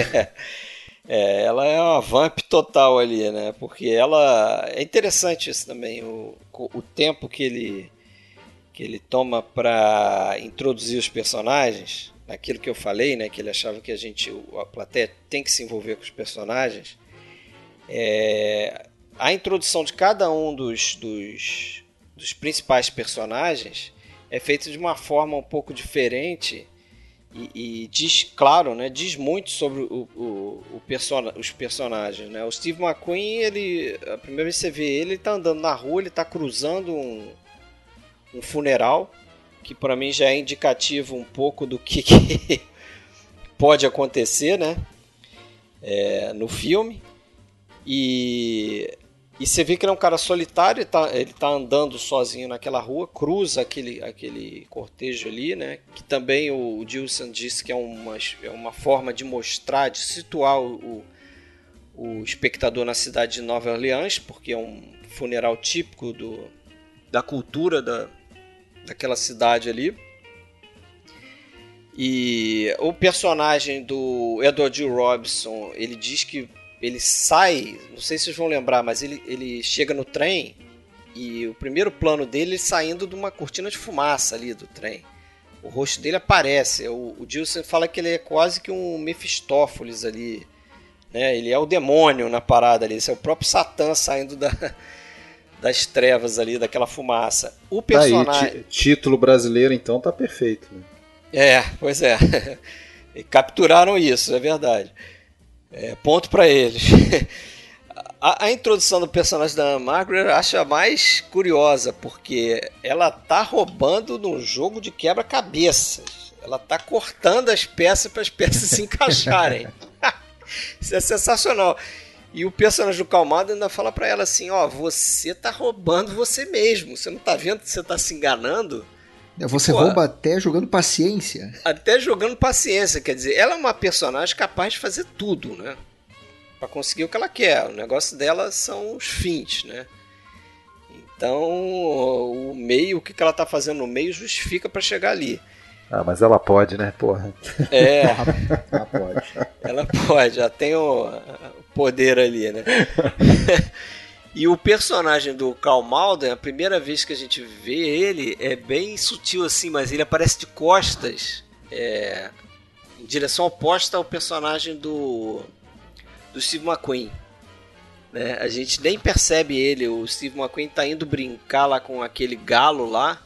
É, ela é uma vamp total ali, né? Porque ela. É interessante isso também, o, o tempo que ele, que ele toma para introduzir os personagens. Aquilo que eu falei, né? Que ele achava que a gente, a plateia, tem que se envolver com os personagens. É, a introdução de cada um dos, dos, dos principais personagens é feita de uma forma um pouco diferente e, e diz, claro, né, diz muito sobre o, o, o os personagens. Né? O Steve McQueen, ele, a primeira vez que você vê ele, ele tá andando na rua, ele tá cruzando um, um funeral, que para mim já é indicativo um pouco do que, que pode acontecer né? É, no filme. E, e você vê que ele é um cara solitário, ele tá, ele tá andando sozinho naquela rua, cruza aquele, aquele cortejo ali, né? Que também o, o Gilson disse que é uma, é uma forma de mostrar, de situar o, o espectador na cidade de Nova Orleans, porque é um funeral típico do, da cultura da, daquela cidade ali. E o personagem do Edward G. Robinson, ele diz que ele sai, não sei se vocês vão lembrar, mas ele, ele chega no trem e o primeiro plano dele é saindo de uma cortina de fumaça ali do trem. O rosto dele aparece. O, o Gilson fala que ele é quase que um Mephistófeles ali. Né? Ele é o demônio na parada ali. Esse é o próprio Satã saindo da, das trevas ali, daquela fumaça. O personagem. Tá aí, título brasileiro então tá perfeito. Né? É, pois é. Capturaram isso, é verdade. É, ponto para eles. A, a, introdução do personagem da Margaret eu acho a mais curiosa, porque ela tá roubando num jogo de quebra-cabeças. Ela tá cortando as peças para as peças se encaixarem. Isso é sensacional. E o personagem do Calmado ainda fala para ela assim: Ó, você tá roubando você mesmo. Você não tá vendo que você tá se enganando? Você Pô, rouba até jogando paciência. Até jogando paciência, quer dizer, ela é uma personagem capaz de fazer tudo, né? para conseguir o que ela quer. O negócio dela são os fins, né? Então, o meio, o que ela tá fazendo no meio justifica para chegar ali. Ah, mas ela pode, né, porra? É, ela pode. Ela pode, já tem o poder ali, né? E o personagem do Karl Malden, a primeira vez que a gente vê ele, é bem sutil assim, mas ele aparece de costas, é, em direção oposta ao personagem do, do Steve McQueen. Né? A gente nem percebe ele, o Steve McQueen tá indo brincar lá com aquele galo lá,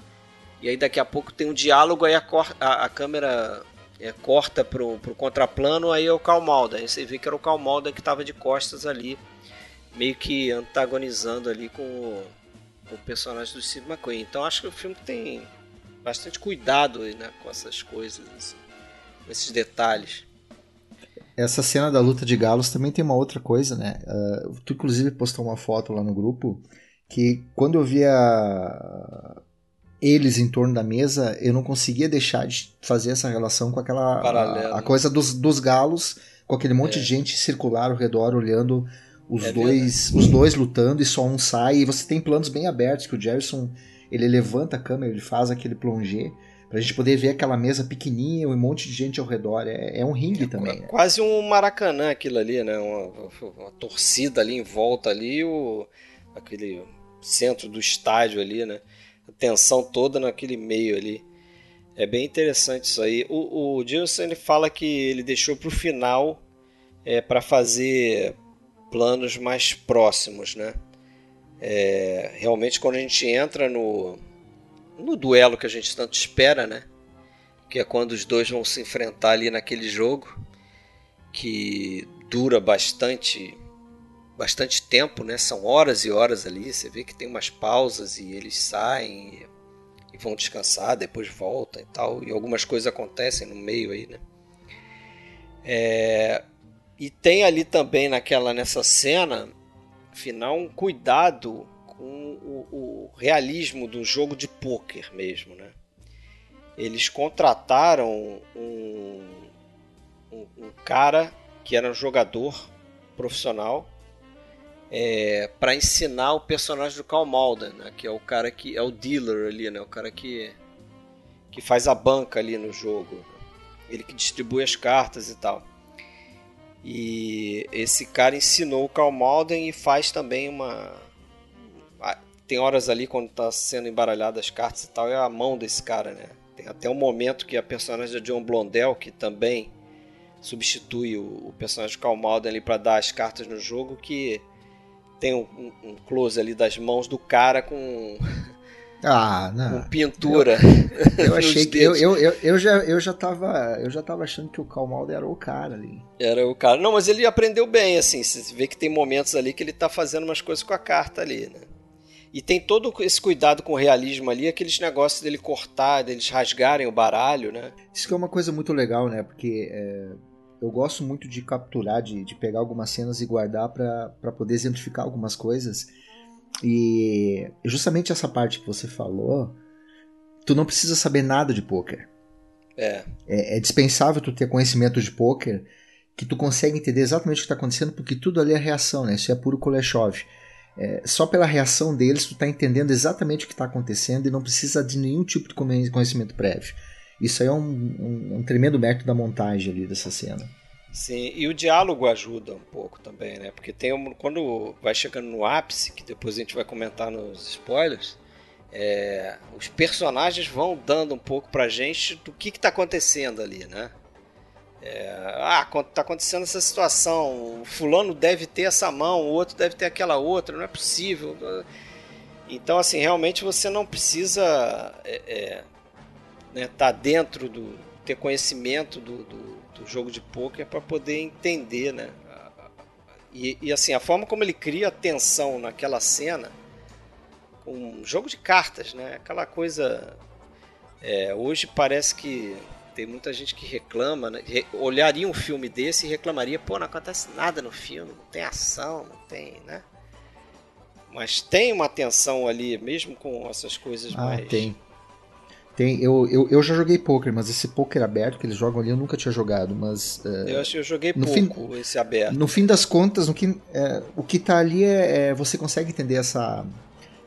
e aí daqui a pouco tem um diálogo, aí a, a, a câmera é, corta pro, pro contraplano, aí é o Karl Malden. Aí você vê que era o Karl Malden que estava de costas ali meio que antagonizando ali com o, o personagem do Steve McQueen. Então acho que o filme tem bastante cuidado né, com essas coisas, assim, com esses detalhes. Essa cena da luta de galos também tem uma outra coisa, né? Uh, tu inclusive postou uma foto lá no grupo que quando eu via eles em torno da mesa, eu não conseguia deixar de fazer essa relação com aquela a, a, coisa dos, dos galos, com aquele monte é. de gente circular ao redor olhando os é dois os dois lutando e só um sai. E você tem planos bem abertos que o Jerrison ele levanta a câmera ele faz aquele plongé pra gente poder ver aquela mesa pequenininha e um monte de gente ao redor. É, é um ringue é, também né? quase um maracanã aquilo ali né? Uma, uma, torcida ali em volta ali o aquele centro do estádio ali né a tensão toda naquele meio ali é bem interessante isso aí o, o Jerrison ele fala que ele deixou pro final é, para fazer planos mais próximos, né? É, realmente quando a gente entra no, no duelo que a gente tanto espera, né? Que é quando os dois vão se enfrentar ali naquele jogo que dura bastante bastante tempo, né? São horas e horas ali. Você vê que tem umas pausas e eles saem e, vão descansar, depois voltam e tal. E algumas coisas acontecem no meio aí, né? É, e tem ali também naquela nessa cena final um cuidado com o, o realismo do jogo de pôquer mesmo, né? Eles contrataram um, um, um cara que era um jogador profissional é, para ensinar o personagem do Karl Malden, né? que é o cara que é o dealer ali, né? O cara que que faz a banca ali no jogo, ele que distribui as cartas e tal. E esse cara ensinou o Karl Malden e faz também uma. Tem horas ali quando tá sendo embaralhadas as cartas e tal, é a mão desse cara, né? Tem até um momento que a personagem da John Blondell, que também substitui o, personagem Karl Malden ali para dar as cartas no jogo, que tem um, um, close ali das mãos do cara com ah, não. Com pintura. Eu, eu achei que. Eu, eu, eu, eu, já, eu, já tava, eu já tava achando que o Calmaldo era o cara ali. Era o cara. Não, mas ele aprendeu bem, assim. Você vê que tem momentos ali que ele tá fazendo umas coisas com a carta ali, né? E tem todo esse cuidado com o realismo ali, aqueles negócios dele cortar, deles rasgarem o baralho, né? Isso que é uma coisa muito legal, né? Porque é, eu gosto muito de capturar, de, de pegar algumas cenas e guardar para poder exemplificar algumas coisas. E justamente essa parte que você falou, tu não precisa saber nada de poker. É. é. é. dispensável tu ter conhecimento de poker que tu consegue entender exatamente o que está acontecendo, porque tudo ali é reação, né? Isso é puro Kuleshov. É, só pela reação deles tu está entendendo exatamente o que está acontecendo e não precisa de nenhum tipo de conhecimento prévio. Isso aí é um, um, um tremendo mérito da montagem ali dessa cena. Sim, e o diálogo ajuda um pouco também, né? Porque tem um, quando vai chegando no ápice, que depois a gente vai comentar nos spoilers, é, os personagens vão dando um pouco pra gente do que, que tá acontecendo ali, né? É, ah, tá acontecendo essa situação, o fulano deve ter essa mão, o outro deve ter aquela outra, não é possível. Então, assim, realmente você não precisa é, é, né, tá dentro do. ter conhecimento do, do do jogo de poker para poder entender, né? E, e, assim, a forma como ele cria tensão naquela cena, um jogo de cartas, né? Aquela coisa. É, hoje parece que tem muita gente que reclama, né? olharia um filme desse e reclamaria, pô, não acontece nada no filme, não tem ação, não tem, né? Mas tem uma tensão ali, mesmo com essas coisas ah, mais. Tem. Tem, eu, eu, eu já joguei poker, mas esse poker aberto que eles jogam ali eu nunca tinha jogado, mas... Uh, eu acho que eu joguei pouco fim, esse aberto. No fim das contas, no que, é, o que tá ali é, é, Você consegue entender essa,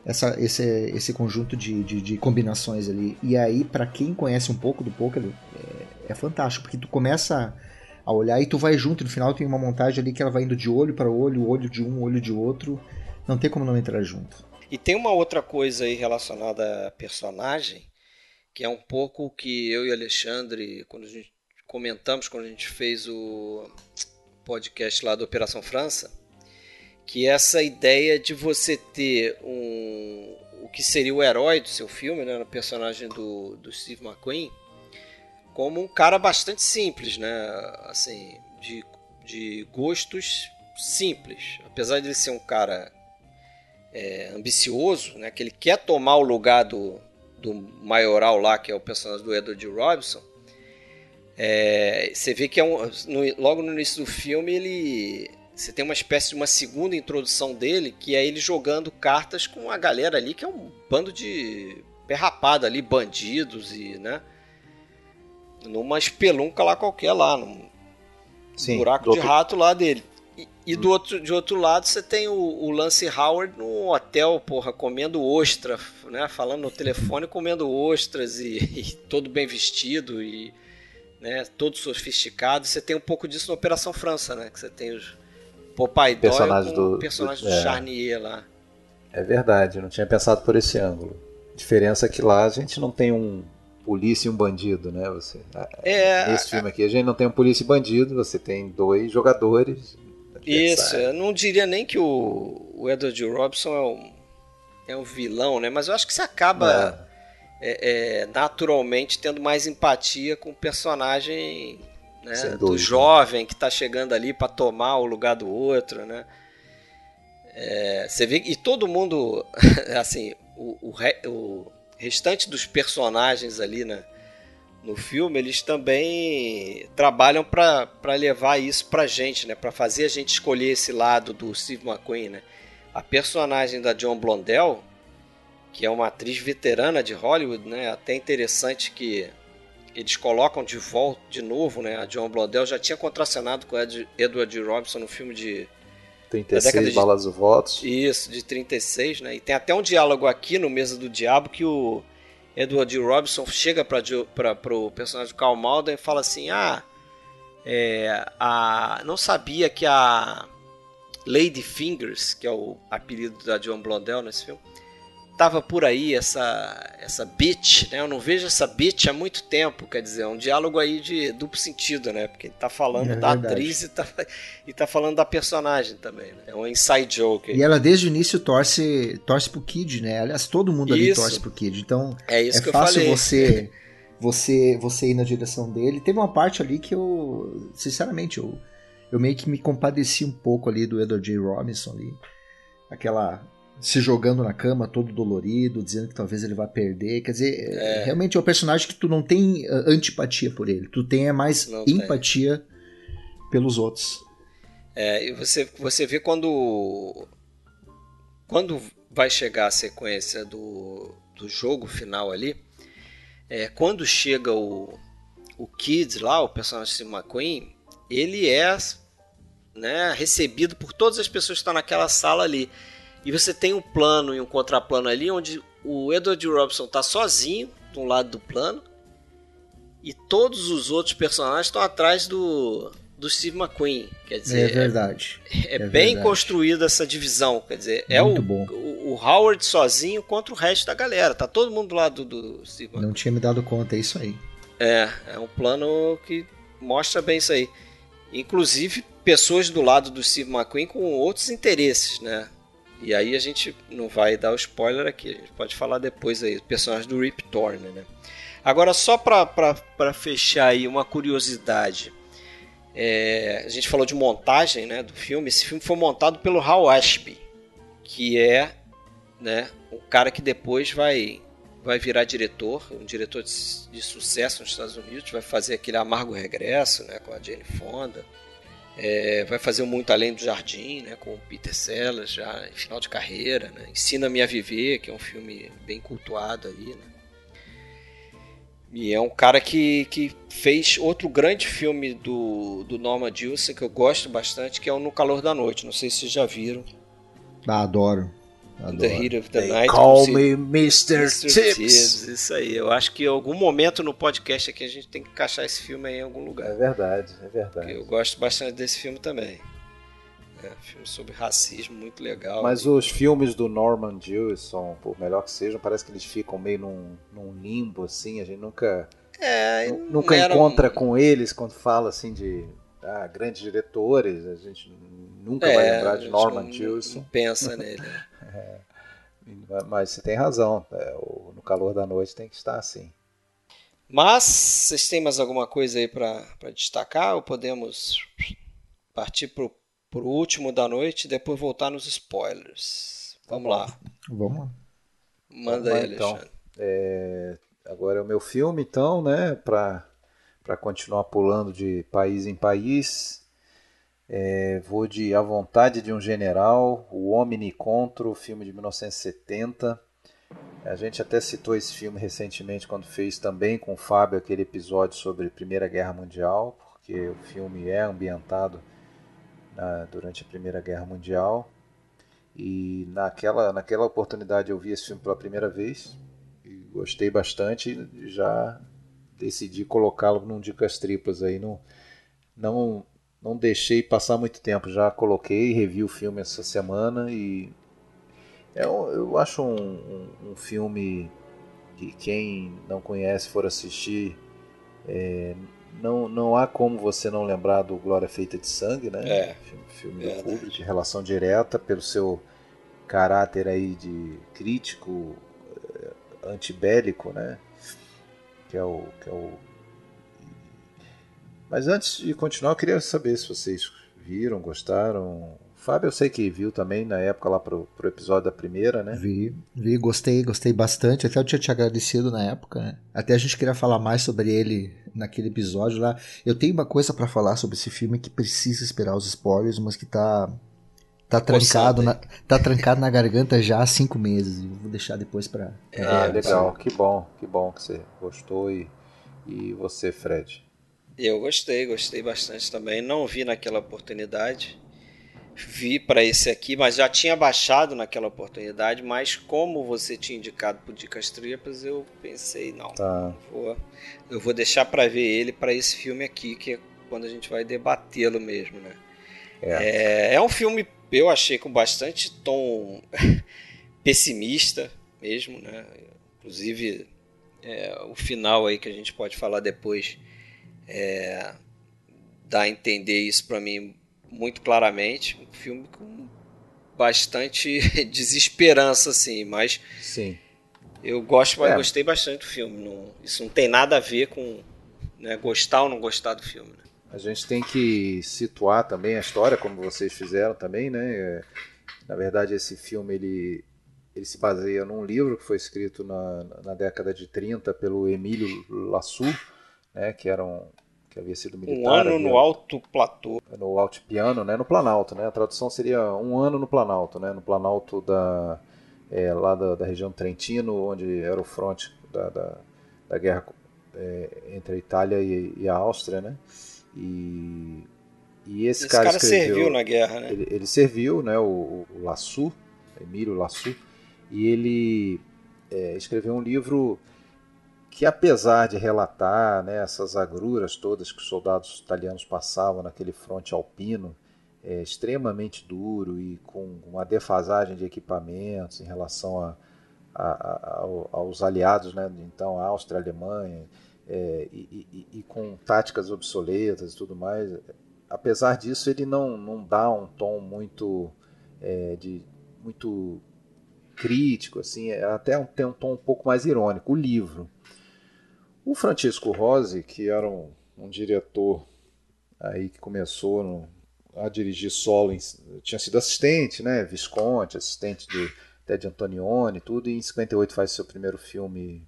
essa, esse, esse conjunto de, de, de combinações ali. E aí, para quem conhece um pouco do poker, é, é, fantástico, porque tu começa a olhar e tu vai junto. No final tem uma montagem ali que ela vai indo de olho para olho, olho de um, olho de outro. Não tem como não entrar junto. E tem uma outra coisa aí relacionada a personagem, que é um pouco o que eu e Alexandre, quando a gente comentamos quando a gente fez o podcast lá da Operação França, que essa ideia de você ter um o que seria o herói do seu filme, né, no personagem do, do Steve McQueen, como um cara bastante simples, né, assim, de, de gostos simples, apesar de ele ser um cara é, ambicioso, né, que ele quer tomar o lugar do, do maioral lá, que é o personagem do Edward Robinson, é, você vê que é um, no, logo no início do filme ele você tem uma espécie de uma segunda introdução dele, que é ele jogando cartas com a galera ali, que é um bando de perrapada ali, bandidos e, né? Numa espelunca lá qualquer lá, num Sim, buraco de outro... rato lá dele. E, e do outro, de outro lado você tem o, o, Lance Howard no hotel, porra, comendo ostra, né? Falando no telefone, comendo ostras e, e todo bem vestido e né? todo sofisticado. Você tem um pouco disso na Operação França, né? Que você tem os Popeye personagem Doyle com do, o personagem do, do é, Charnier lá. É verdade, não tinha pensado por esse ângulo. Diferença é que lá a gente não tem um polícia e um bandido, né? Você, é, nesse filme aqui a gente não tem um polícia e bandido, você tem dois jogadores. Isso, eu não diria nem que o, o Edward Robson é um, é um vilão, né? Mas eu acho que você acaba é. É, é naturalmente tendo mais empatia com o personagem né? do jovem que está chegando ali para tomar o lugar do outro, né? É, você vê e todo mundo, assim, o, o, o, restante dos personagens ali, né? No filme, eles também trabalham para levar isso pra gente, né? Para fazer a gente escolher esse lado do Steve McQueen, né? A personagem da John Blondell, que é uma atriz veterana de Hollywood, né? Até interessante que eles colocam de volta, de novo, né? A John Blondell já tinha contracenado com Ed, Edward Robinson no filme de 36 de, balas do votos. Isso, de 36, né? E tem até um diálogo aqui no Mesa do Diabo que o Edward Robinson chega para o personagem Carl Malden e fala assim: Ah, é, a, não sabia que a Lady Fingers, que é o apelido da John Blondell nesse filme, tava por aí essa essa bitch, né? Eu não vejo essa bitch há muito tempo, quer dizer, é um diálogo aí de duplo sentido, né? Porque ele tá falando é da verdade. atriz e tá, e tá falando da personagem também, né? É um inside joke. E ela desde o início torce torce pro Kid, né? Aliás, todo mundo ali isso. torce pro Kid. Então, é, isso é que fácil eu falei. você você você ir na direção dele. Teve uma parte ali que eu, sinceramente, eu eu meio que me compadeci um pouco ali do Edward J. Robinson ali. Aquela se jogando na cama, todo dolorido, dizendo que talvez ele vá perder. Quer dizer, é. realmente é um personagem que tu não tem ah, antipatia por ele. Tu tem é mais não empatia tem. pelos outros. É, e você, você vê quando. Quando vai chegar a sequência do, do jogo final ali. É, quando chega o, o Kid lá, o personagem de McQueen, ele é né, recebido por todas as pessoas que estão naquela sala ali. E você tem um plano e um contraplano ali onde o Edward Robson está sozinho de um lado do plano e todos os outros personagens estão atrás do, do Steve McQueen. Quer dizer, é verdade. É, é, é bem verdade. construída essa divisão. Quer dizer, é Muito é o, bom. O, o, Howard sozinho contra o resto da galera. Tá todo mundo do lado do, do Steve McQueen. Não tinha me dado conta, é isso aí. É, é um plano que mostra bem isso aí. Inclusive, pessoas do lado do Steve McQueen com outros interesses, né? E aí a gente não vai dar o spoiler aqui, a gente pode falar depois aí, o personagem do Rip Torn, né? Agora, só para fechar aí uma curiosidade. É, a gente falou de montagem né, do filme. Esse filme foi montado pelo Hal Ashby, que é né, um cara que depois vai, vai virar diretor, um diretor de, de sucesso nos Estados Unidos, vai fazer aquele Amargo Regresso né, com a Jane Fonda. É, vai fazer Muito Além do Jardim, né, com o Peter Sellers, já em final de carreira. Né? Ensina-me a Viver, que é um filme bem cultuado aí. Né? E é um cara que, que fez outro grande filme do, do Norman Jewison que eu gosto bastante, que é o No Calor da Noite. Não sei se já viram. Ah, adoro. Adoro. The Heat of the They Night. Call se... me Mr. Mr. Tips. Isso aí. Eu acho que em algum momento no podcast aqui a gente tem que encaixar esse filme aí em algum É lugar. verdade, é verdade. Eu gosto bastante desse filme também. É, filme sobre racismo, muito legal. Mas os filmes do Norman Jewison, por melhor que sejam, parece que eles ficam meio num, num limbo, assim. A gente nunca, é, nu- não nunca encontra um- com eles quando fala assim de ah, grandes diretores. A gente nunca É, vai lembrar de Norman não- não Jewison. pensa nele. Mas você tem razão. é, o- no calor da noite tem que estar assim. Mas vocês têm mais alguma coisa aí para destacar ou podemos partir pro, pro último da noite e depois voltar nos spoilers? Vamos lá. Vamos lá. Manda Vamos aí, lá, então. Alexandre. É, agora é o meu filme, então, né? Para continuar pulando de país em país. É, vou de A Vontade de um General, O Homem Encontro, filme de 1970. A gente até citou esse filme recentemente quando fez também com o Fábio aquele episódio sobre a Primeira Guerra Mundial, porque o filme é ambientado na- durante a Primeira Guerra Mundial. E naquela, naquela oportunidade eu vi esse filme pela primeira vez e gostei bastante já decidi colocá-lo num Dicas Triplas aí. Não, não, não deixei passar muito tempo, já coloquei, revi o filme essa semana e é eu acho um, um, um filme que quem não conhece for assistir é, não, não há como você não lembrar do Glória Feita de Sangue, né? É, filme, filme do verdade. Kubrick, relação direta pelo seu caráter aí de crítico, eh, antibélico, né? Que é o, que é o. Mas antes de continuar, eu queria saber se vocês viram, gostaram. Fábio, eu sei que viu também na época lá pro, pro episódio da primeira, né? Vi, vi, gostei, gostei bastante. Até eu tinha te agradecido na época, né? Até a gente queria falar mais sobre ele naquele episódio lá. Eu tenho uma coisa pra falar sobre esse filme que precisa esperar os spoilers, mas que tá tá trancado na, tá trancado na garganta já há cinco meses. Eu vou deixar depois pra. pra ah, ver. legal, que bom, que bom que você gostou e, e você, Fred. Eu gostei, gostei bastante também. Não vi naquela oportunidade. Vi para esse aqui, mas já tinha baixado naquela oportunidade. Mas como você tinha indicado pro Dicas Triplas, eu pensei, não, Tá. vou, eu vou deixar para ver ele para esse filme aqui, que é quando a gente vai debatê-lo mesmo, né? É. é um filme, eu achei com bastante tom pessimista mesmo, né? Inclusive é, o final aí que a gente pode falar depois é, dá a entender isso para mim muito claramente. Um filme com bastante desesperança, assim, mas Sim. eu gosto, É. gostei bastante do filme. Não- isso não tem nada a ver com né, gostar ou não gostar do filme. né? A gente tem que situar também a história, como vocês fizeram também, né? É, Na verdade, esse filme ele, ele se baseia num livro que foi escrito na, na década de 30 pelo Emílio Lassou, né? Que era um que havia sido militar. Um ano havia- no alto platô. no altipiano, né? No Planalto, né? A tradução seria um ano no Planalto, né? No Planalto da é, lá da, da região Trentino, onde era o fronte da, da, da guerra é, entre a Itália e, e a Áustria, né? E, e esse, Esse cara, cara escreveu, serviu na guerra, né? ele, ele serviu, né? O, o Lassou, Emílio Lassou, e ele é, escreveu um livro que apesar de relatar né, essas agruras todas que os soldados italianos passavam naquele fronte alpino, é, extremamente duro e com uma defasagem de equipamentos em relação a, a- a- ao- aos aliados, né, então a Áustria, a Alemanha, é, e, e- e com táticas obsoletas e tudo mais, apesar disso ele não, não dá um tom muito é, de muito crítico, assim, é até tem um tom um pouco mais irônico. O livro. O Francisco Rosi, que era um, um diretor aí que começou no- a dirigir solo, em- tinha sido assistente, né, Visconti, assistente de, até de Antonioni, tudo, e em 58 faz seu primeiro filme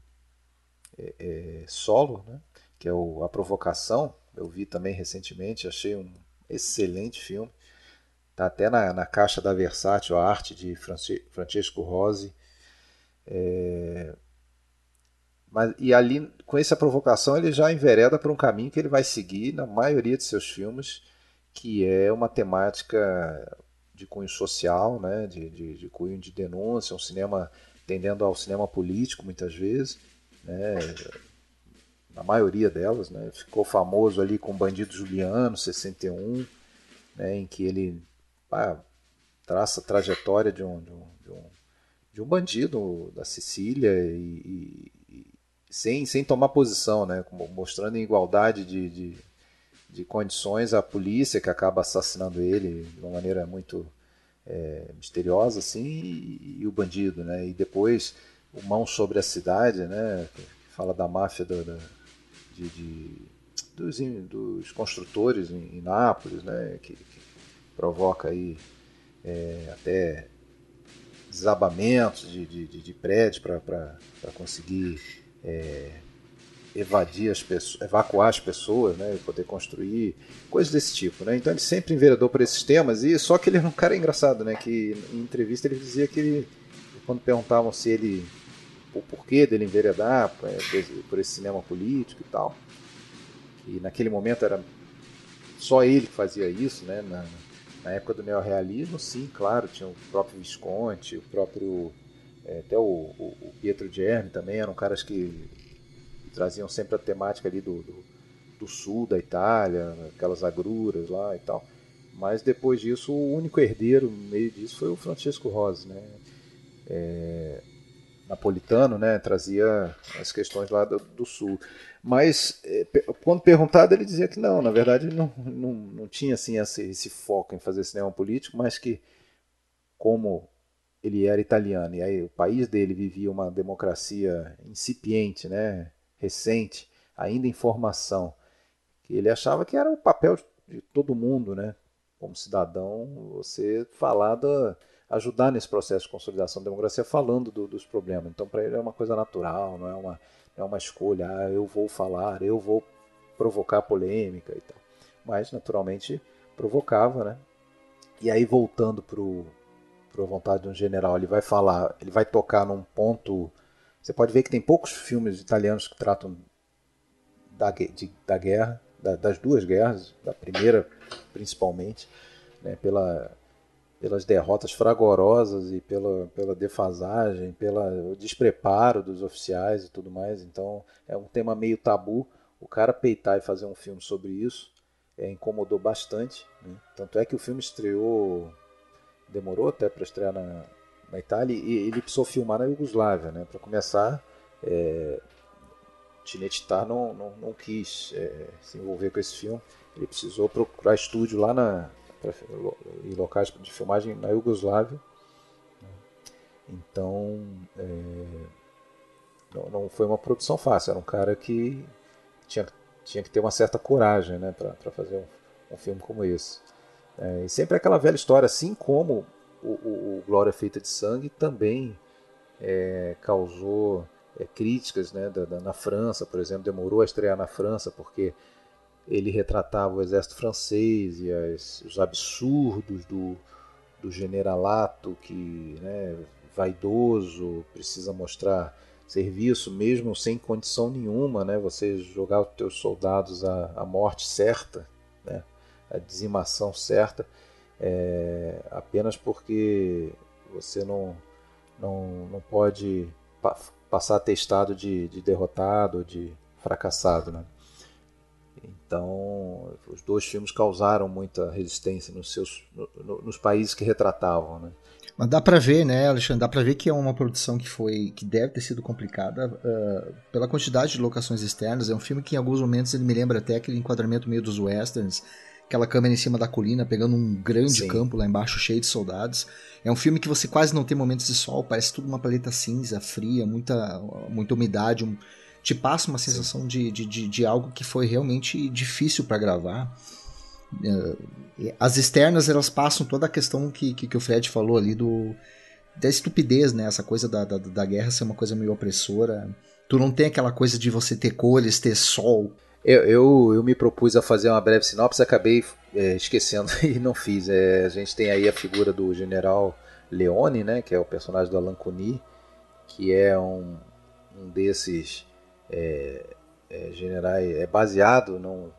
é, é, solo, né, que é o A Provocação. Eu vi também recentemente, achei um excelente filme. Tá até na, na caixa da Versátil a arte de Franci- Francesco Rosi. É, Mas, e ali, com essa provocação, ele já envereda para um caminho que ele vai seguir na maioria de seus filmes, que é uma temática de cunho social, né, de, de, de cunho de denúncia, um cinema tendendo ao cinema político muitas vezes, né, na maioria delas, né, ficou famoso ali com Bandido Juliano, 61, né, em que ele traça a trajetória de um, de um, de um, de um bandido da Sicília e, e, sem, sem tomar posição, né? mostrando igualdade de, de, de, condições a polícia que acaba assassinando ele de uma maneira muito é, misteriosa assim e, e, o bandido, né? E depois o mão sobre a cidade, né? Que fala da máfia da, de, de dos, dos, construtores em, em Nápoles, né? Que, que provoca aí é, até desabamentos de, de, de, de prédios para conseguir é, evadir as pessoas, evacuar as pessoas, né, poder construir coisas desse tipo, né? Então ele sempre enveredou por esses temas e só que ele era um cara engraçado, né? Que em entrevista ele dizia que ele, quando perguntavam se ele o porquê dele enveredar é, por esse cinema político e tal, e naquele momento era só ele que fazia isso, né? Na, na época do neorrealismo, sim, claro, tinha o próprio Visconti, o próprio é, até o, o, Pietro Germi também eram caras que traziam sempre a temática ali do, do, do, sul da Itália, aquelas agruras lá e tal. Mas depois disso, o único herdeiro no meio disso foi o Francesco Rosi, né? É, napolitano, né? Trazia as questões lá do, do sul. Mas é, quando perguntado, ele dizia que não, na verdade não, não, não tinha assim esse, esse foco em fazer cinema político, mas que como ele era italiano e aí o país dele vivia uma democracia incipiente, né, recente, ainda em formação, que ele achava que era o papel de todo mundo, né, como cidadão, você falar da, ajudar nesse processo de consolidação da democracia falando do, dos problemas. Então para ele é uma coisa natural, não é uma não é uma escolha, ah, eu vou falar, eu vou provocar polêmica e tal. Mas naturalmente provocava, né? E aí voltando pro por vontade de um general, ele vai falar, ele vai tocar num ponto. Você pode ver que tem poucos filmes italianos que tratam da, de, da guerra, da, das duas guerras, da primeira principalmente, né, pela, pelas derrotas fragorosas e pela, pela defasagem, pelo despreparo dos oficiais e tudo mais. Então é um tema meio tabu. O cara peitar e fazer um filme sobre isso é, incomodou bastante. Né? Tanto é que o filme estreou demorou até para estrear na, na Itália e ele precisou filmar na Iugoslávia, né? Para começar, é, Tinetitar não, não, não quis é, se envolver com esse filme. Ele precisou procurar estúdio lá na pra, e locais de filmagem na Iugoslávia. Né? Então, é, não, não foi uma produção fácil. Era um cara que tinha, tinha que ter uma certa coragem, né, para fazer um, um filme como esse. É, e sempre aquela velha história, assim como o, o, o Glória Feita de Sangue também é, causou é, críticas né, da, da, na França, por exemplo, demorou a estrear na França porque ele retratava o exército francês e as, os absurdos do, do generalato que né, vaidoso, precisa mostrar serviço mesmo sem condição nenhuma, né, você jogar os teus soldados à, à morte certa, né, a dizimação certa, é, apenas porque você não, não, não pode pa passar atestado de, de derrotado, de fracassado. Né? Então, os dois filmes causaram muita resistência nos, seus, no, nos países que retratavam. Né? Mas dá para ver, né, Alexandre? Dá para ver que é uma produção que foi, que deve ter sido complicada uh, pela quantidade de locações externas. É um filme que em alguns momentos ele me lembra até aquele enquadramento meio dos westerns aquela câmera em cima da colina, pegando um grande Sim. campo lá embaixo, cheio de soldados. É um filme que você quase não tem momentos de sol, parece tudo uma paleta cinza, fria, muita, muita umidade. Um, te passa uma sensação de, de, de, de, algo que foi realmente difícil para gravar. É, as externas, elas passam toda a questão que, que, que, o Fred falou ali do da estupidez, né? Essa coisa da, da, da guerra ser uma coisa meio opressora. Tu não tem aquela coisa de você ter cores, ter sol. Eu, eu, eu, me propus a fazer uma breve sinopse, acabei é, esquecendo e não fiz. É, a gente tem aí a figura do general Leone, né, que é o personagem do Alan Cuny, que é um, um desses é, é, generais, é baseado, não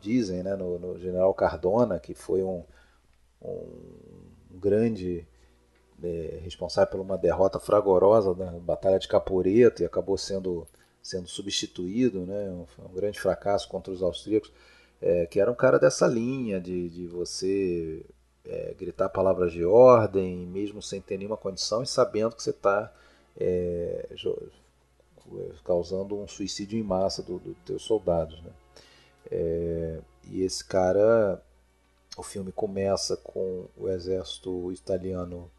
dizem, né, no, no general Cardona, que foi um, um grande é, responsável por uma derrota fragorosa na Batalha de Caporeto e acabou sendo, sendo substituído, né, um, um grande fracasso contra os austríacos, é, que era um cara dessa linha de, de você é, gritar palavras de ordem, mesmo sem ter nenhuma condição e sabendo que você está é, causando um suicídio em massa dos do teus soldados. Né? É, e esse cara, o filme começa com o exército italiano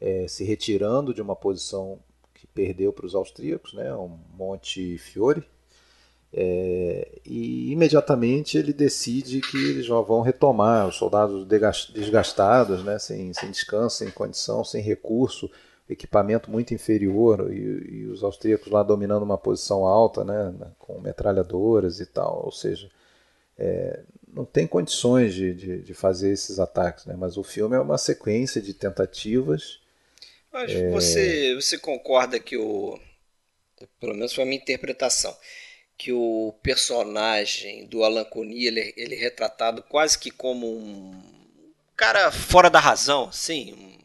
é, se retirando de uma posição que perdeu para os austríacos, né, o Monte Fiore, é, e imediatamente ele decide que eles já vão retomar os soldados desgastados, né, sem, sem descanso, sem condição, sem recurso, equipamento muito inferior e, e, os austríacos lá dominando uma posição alta, né, com metralhadoras e tal, ou seja, é, não tem condições de, de, de, fazer esses ataques, né, mas o filme é uma sequência de tentativas. Mas é... você, você concorda que o, pelo menos foi a minha interpretação, que o personagem do Alan Cunha ele, ele é retratado quase que como um cara fora da razão, sim, um,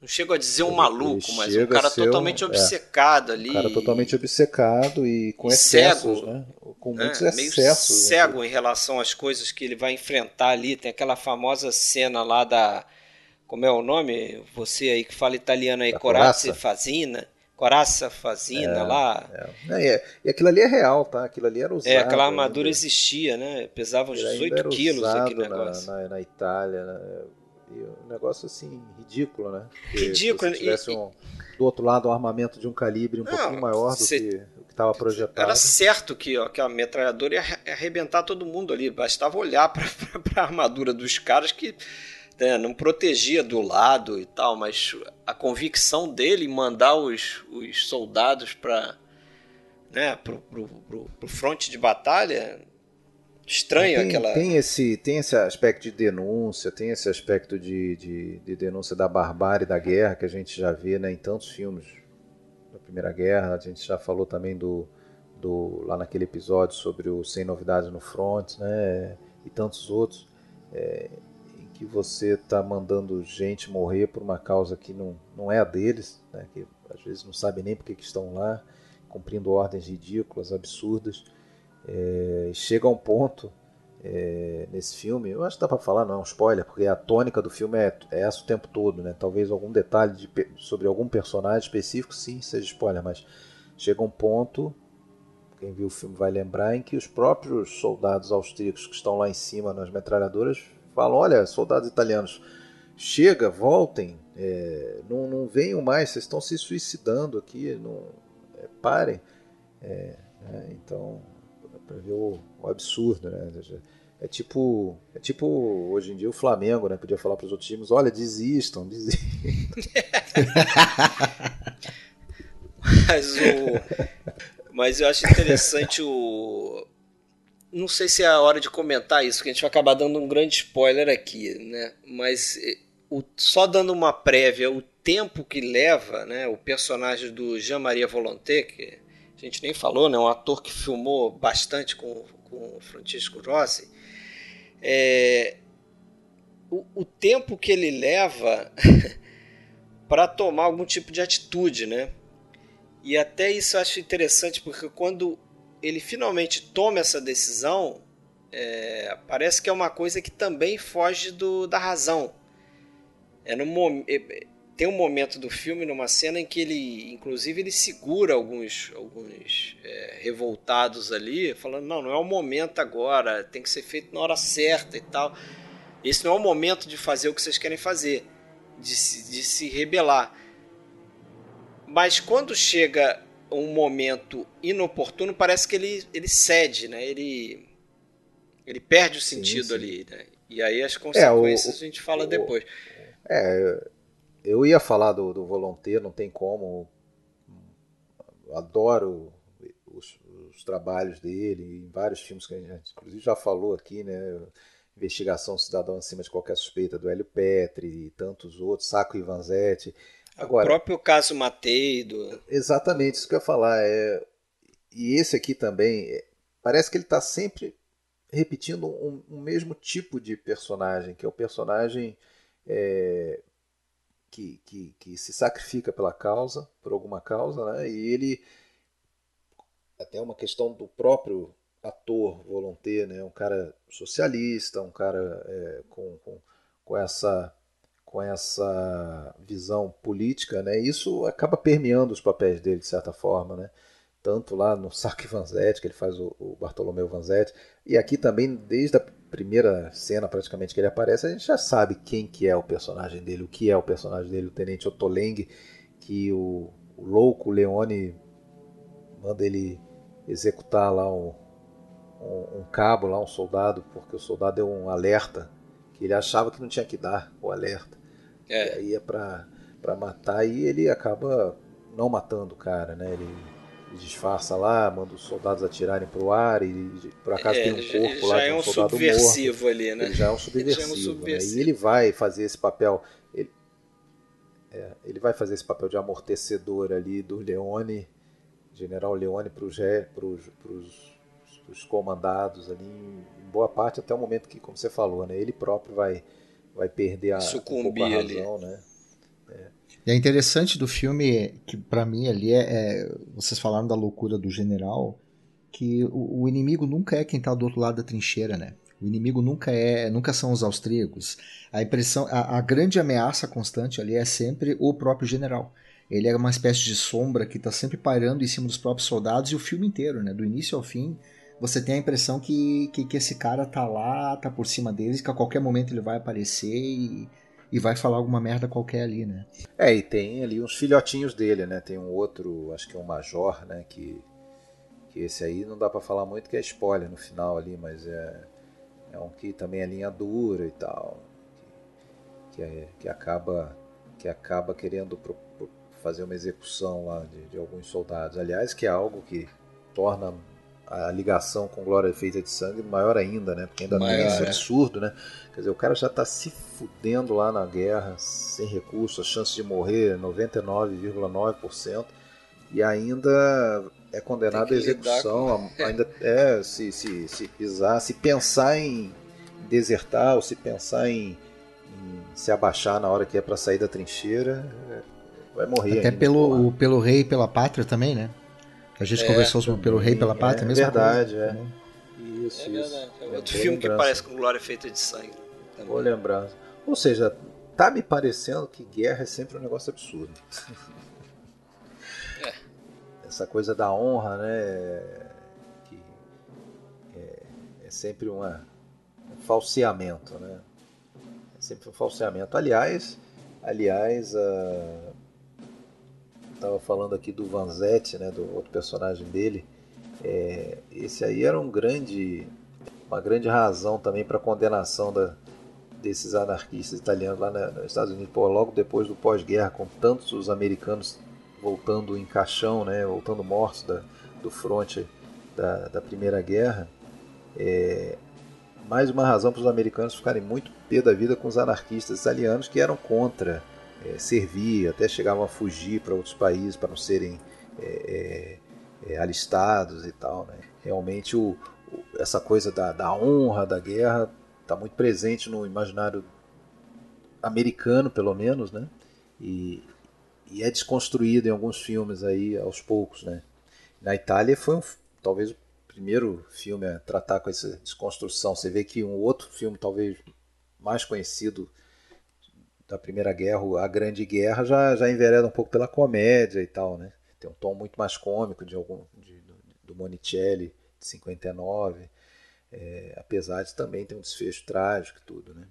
não chego a dizer um maluco, mas um cara totalmente um, é, obcecado é, ali. Um cara totalmente obcecado e com e excessos, cego, né? Com né? muitos excessos. Meio cego né? em relação às coisas que ele vai enfrentar ali. Tem aquela famosa cena lá da. Como é o nome? Você aí que fala italiano aí, Corazza Fazina. Coraça Fazina é, lá. É. É, e aquilo ali é real, tá? Aquilo ali era usado. É, aquela armadura ainda. existia, né? Pesava uns 18 quilos aquele negócio. Na, na, na Itália, né? E um negócio assim, ridículo, né? Porque ridículo. Se tivesse um, do outro lado um armamento de um calibre um não, pouquinho maior do que o que estava projetado. Era certo que, ó, que a metralhadora ia arrebentar todo mundo ali. Bastava olhar para a armadura dos caras que né, não protegia do lado e tal, mas a convicção dele em mandar os, os soldados para né, pro, pro, pro, pro fronte de batalha estranho tem, aquela. Tem esse, tem esse aspecto de denúncia, tem esse aspecto de, de, de, denúncia da barbárie da guerra que a gente já vê né, em tantos filmes da Primeira Guerra. A gente já falou também do, do lá naquele episódio sobre o Sem Novidades no Front, né, e tantos outros. É, que você está mandando gente morrer por uma causa que não, não é a deles, né? que às vezes não sabem nem por que estão lá, cumprindo ordens ridículas, absurdas. É, chega a um ponto é, nesse filme, eu acho que dá para falar, não é um spoiler, porque a tônica do filme é, é essa o tempo todo, né? Talvez algum detalhe de, sobre algum personagem específico, sim, seja spoiler, mas chega um ponto, quem viu o filme vai lembrar, em que os próprios soldados austríacos que estão lá em cima nas metralhadoras falam: olha, soldados italianos, chega, voltem, é, não, não venham mais, vocês estão se suicidando aqui, não, é, parem. É, né, então, para ver o, o, absurdo, né? É tipo, é tipo hoje em dia o Flamengo, né? Podia falar para os outros times: olha, desistam, desistam. mas, o, mas eu acho interessante o, não sei se é a hora de comentar isso, porque a gente vai acabar dando um grande spoiler aqui, né? Mas o, só dando uma prévia, o tempo que leva, né? O personagem do Jean-Marie Volonté, que a gente nem falou, né? Um ator que filmou bastante com, com o Francisco Rossi. É, o, o tempo que ele leva para tomar algum tipo de atitude, né? E até isso eu acho interessante, porque quando ele finalmente toma essa decisão, é, parece que é uma coisa que também foge do, da razão. É no, é, tem um momento do filme, numa cena em que ele, inclusive, ele segura alguns, alguns é, revoltados ali, falando: não, não é o momento agora, tem que ser feito na hora certa e tal. Esse não é o momento de fazer o que vocês querem fazer, de se, de se rebelar. Mas quando chega um momento inoportuno, parece que ele, ele cede, né? Ele, ele perde o sentido sim, sim. ali, né? E aí as consequências é, o, a gente fala o, depois. É, eu ia falar do, do Volonté, não tem como. Adoro os, os, trabalhos dele, em vários filmes que a gente inclusive já falou aqui, né? Investigação Cidadão Acima de Qualquer Suspeita, do Hélio Petri e tantos outros, Saco Ivanzetti. Agora, o próprio caso Matei. Do... Exatamente, isso que eu ia falar. É, e esse aqui também, é, parece que ele está sempre repetindo um, um, mesmo tipo de personagem, que é o personagem é, que, que, que, se sacrifica pela causa, por alguma causa, né? e ele até uma questão do próprio ator volonté, né? um cara socialista, um cara é, com, com, com, essa com essa visão política, né? Isso acaba permeando os papéis dele de certa forma, né? Tanto lá no Sark Vanzetti, que ele faz o, o Bartolomeu Vanzetti, e aqui também desde a primeira cena praticamente que ele aparece, a gente já sabe quem que é o personagem dele, o que é o personagem dele, o Tenente Otoleng, que o, o louco Leone manda ele executar lá um, um, um, cabo, lá um soldado, porque o soldado deu um alerta que ele achava que não tinha que dar o alerta. É. E aí é pra, pra matar e ele acaba não matando o cara, né? Ele, disfarça lá, manda os soldados atirarem pro ar e por acaso é, tem um corpo lá de um, é um soldado subversivo morto. ali, né? Ele já é um subversivo. É um subversivo. Né? E ele vai fazer esse papel. Ele, é, ele vai fazer esse papel de amortecedor ali do Leone, General Leone, para os comandados ali, em boa parte até o momento que, como você falou, né? Ele próprio vai vai perder a, Sucumbir um a razão, ali. né? É. E é interessante do filme, que para mim ali é, é, Vocês falaram da loucura do general, que o, o, inimigo nunca é quem tá do outro lado da trincheira, né? O inimigo nunca é, nunca são os austríacos. A impressão, a, a grande ameaça constante ali é sempre o próprio general. Ele é uma espécie de sombra que está sempre pairando em cima dos próprios soldados e o filme inteiro, né? Do início ao fim, você tem a impressão que, que, que, esse cara tá lá, tá por cima deles, que a qualquer momento ele vai aparecer e, e vai falar alguma merda qualquer ali, né? É, e tem ali uns filhotinhos dele, né? Tem um outro, acho que é um major, né? Que, que esse aí não dá para falar muito que é spoiler no final ali, mas é, é um que também é linha dura e tal. Que, que, é, que acaba que acaba querendo pro, pro fazer uma execução lá de, de alguns soldados. Aliás, que é algo que torna a ligação com Glória Feita de Sangue maior ainda, né? Porque ainda Maior, tem esse é. absurdo, né? Quer dizer, o cara já está se fudendo lá na guerra, sem recursos, a chance de morrer 99,9%, e ainda é condenado à execução, com... ainda é, se, se, se pisar, se pensar em desertar ou se pensar em, em se abaixar na hora que é para sair da trincheira, é, vai morrer. Até ainda, pelo, pelo rei e pela pátria também, né? A gente é, conversou sobre pelo Rei pela Pátria, é, mesmo. Verdade, coisa. é. Isso, é isso. É outro filme lembrança. que parece com Glória Feita de Sangue. Também. Vou lembrar. Ou seja, tá me parecendo que guerra é sempre um negócio absurdo. É. Essa coisa da honra, né? Que é, é sempre uma, um falseamento, né? É sempre um falseamento. Aliás, aliás, a estava falando aqui do Vanzetti, né, do outro personagem dele, é, esse aí era um grande, uma grande razão também para a condenação da, desses anarquistas italianos lá na, nos Estados Unidos, Pô, logo depois do pós-guerra, com tantos os americanos voltando em caixão, né, voltando mortos da, do fronte da, da Primeira Guerra, é, mais uma razão para os americanos ficarem muito pé da vida com os anarquistas italianos que eram contra é, servir, até chegavam a fugir para outros países para não serem é, é, é, alistados e tal. Né? Realmente o, o, essa coisa da, da honra da guerra está muito presente no imaginário americano, pelo menos, né? E, e é desconstruído em alguns filmes aí aos poucos, né? Na Itália foi um, talvez o primeiro filme a tratar com essa desconstrução. Você vê que um outro filme talvez mais conhecido da Primeira Guerra, a Grande Guerra, já, já envereda um pouco pela comédia e tal, né? Tem um tom muito mais cômico de algum, de, do, Monicelli, de 59, é, apesar de também ter um desfecho trágico e tudo, né?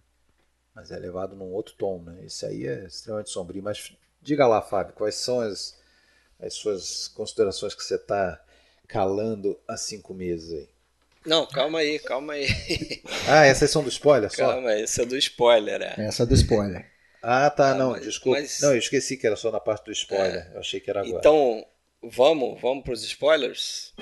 Mas é levado num outro tom, né? Esse aí é extremamente sombrio. Mas diga lá, Fábio, quais são as, as suas considerações que você está calando há cinco meses aí? Não, calma aí, calma aí. ah, essas são do spoiler só? Calma, essa é do spoiler, é. Essa é do spoiler. Ah, tá, ah, não, mas, desculpa. Mas... Não, eu esqueci que era só na parte do spoiler. É. Eu achei que era agora. Então, vamos, vamos para os spoilers?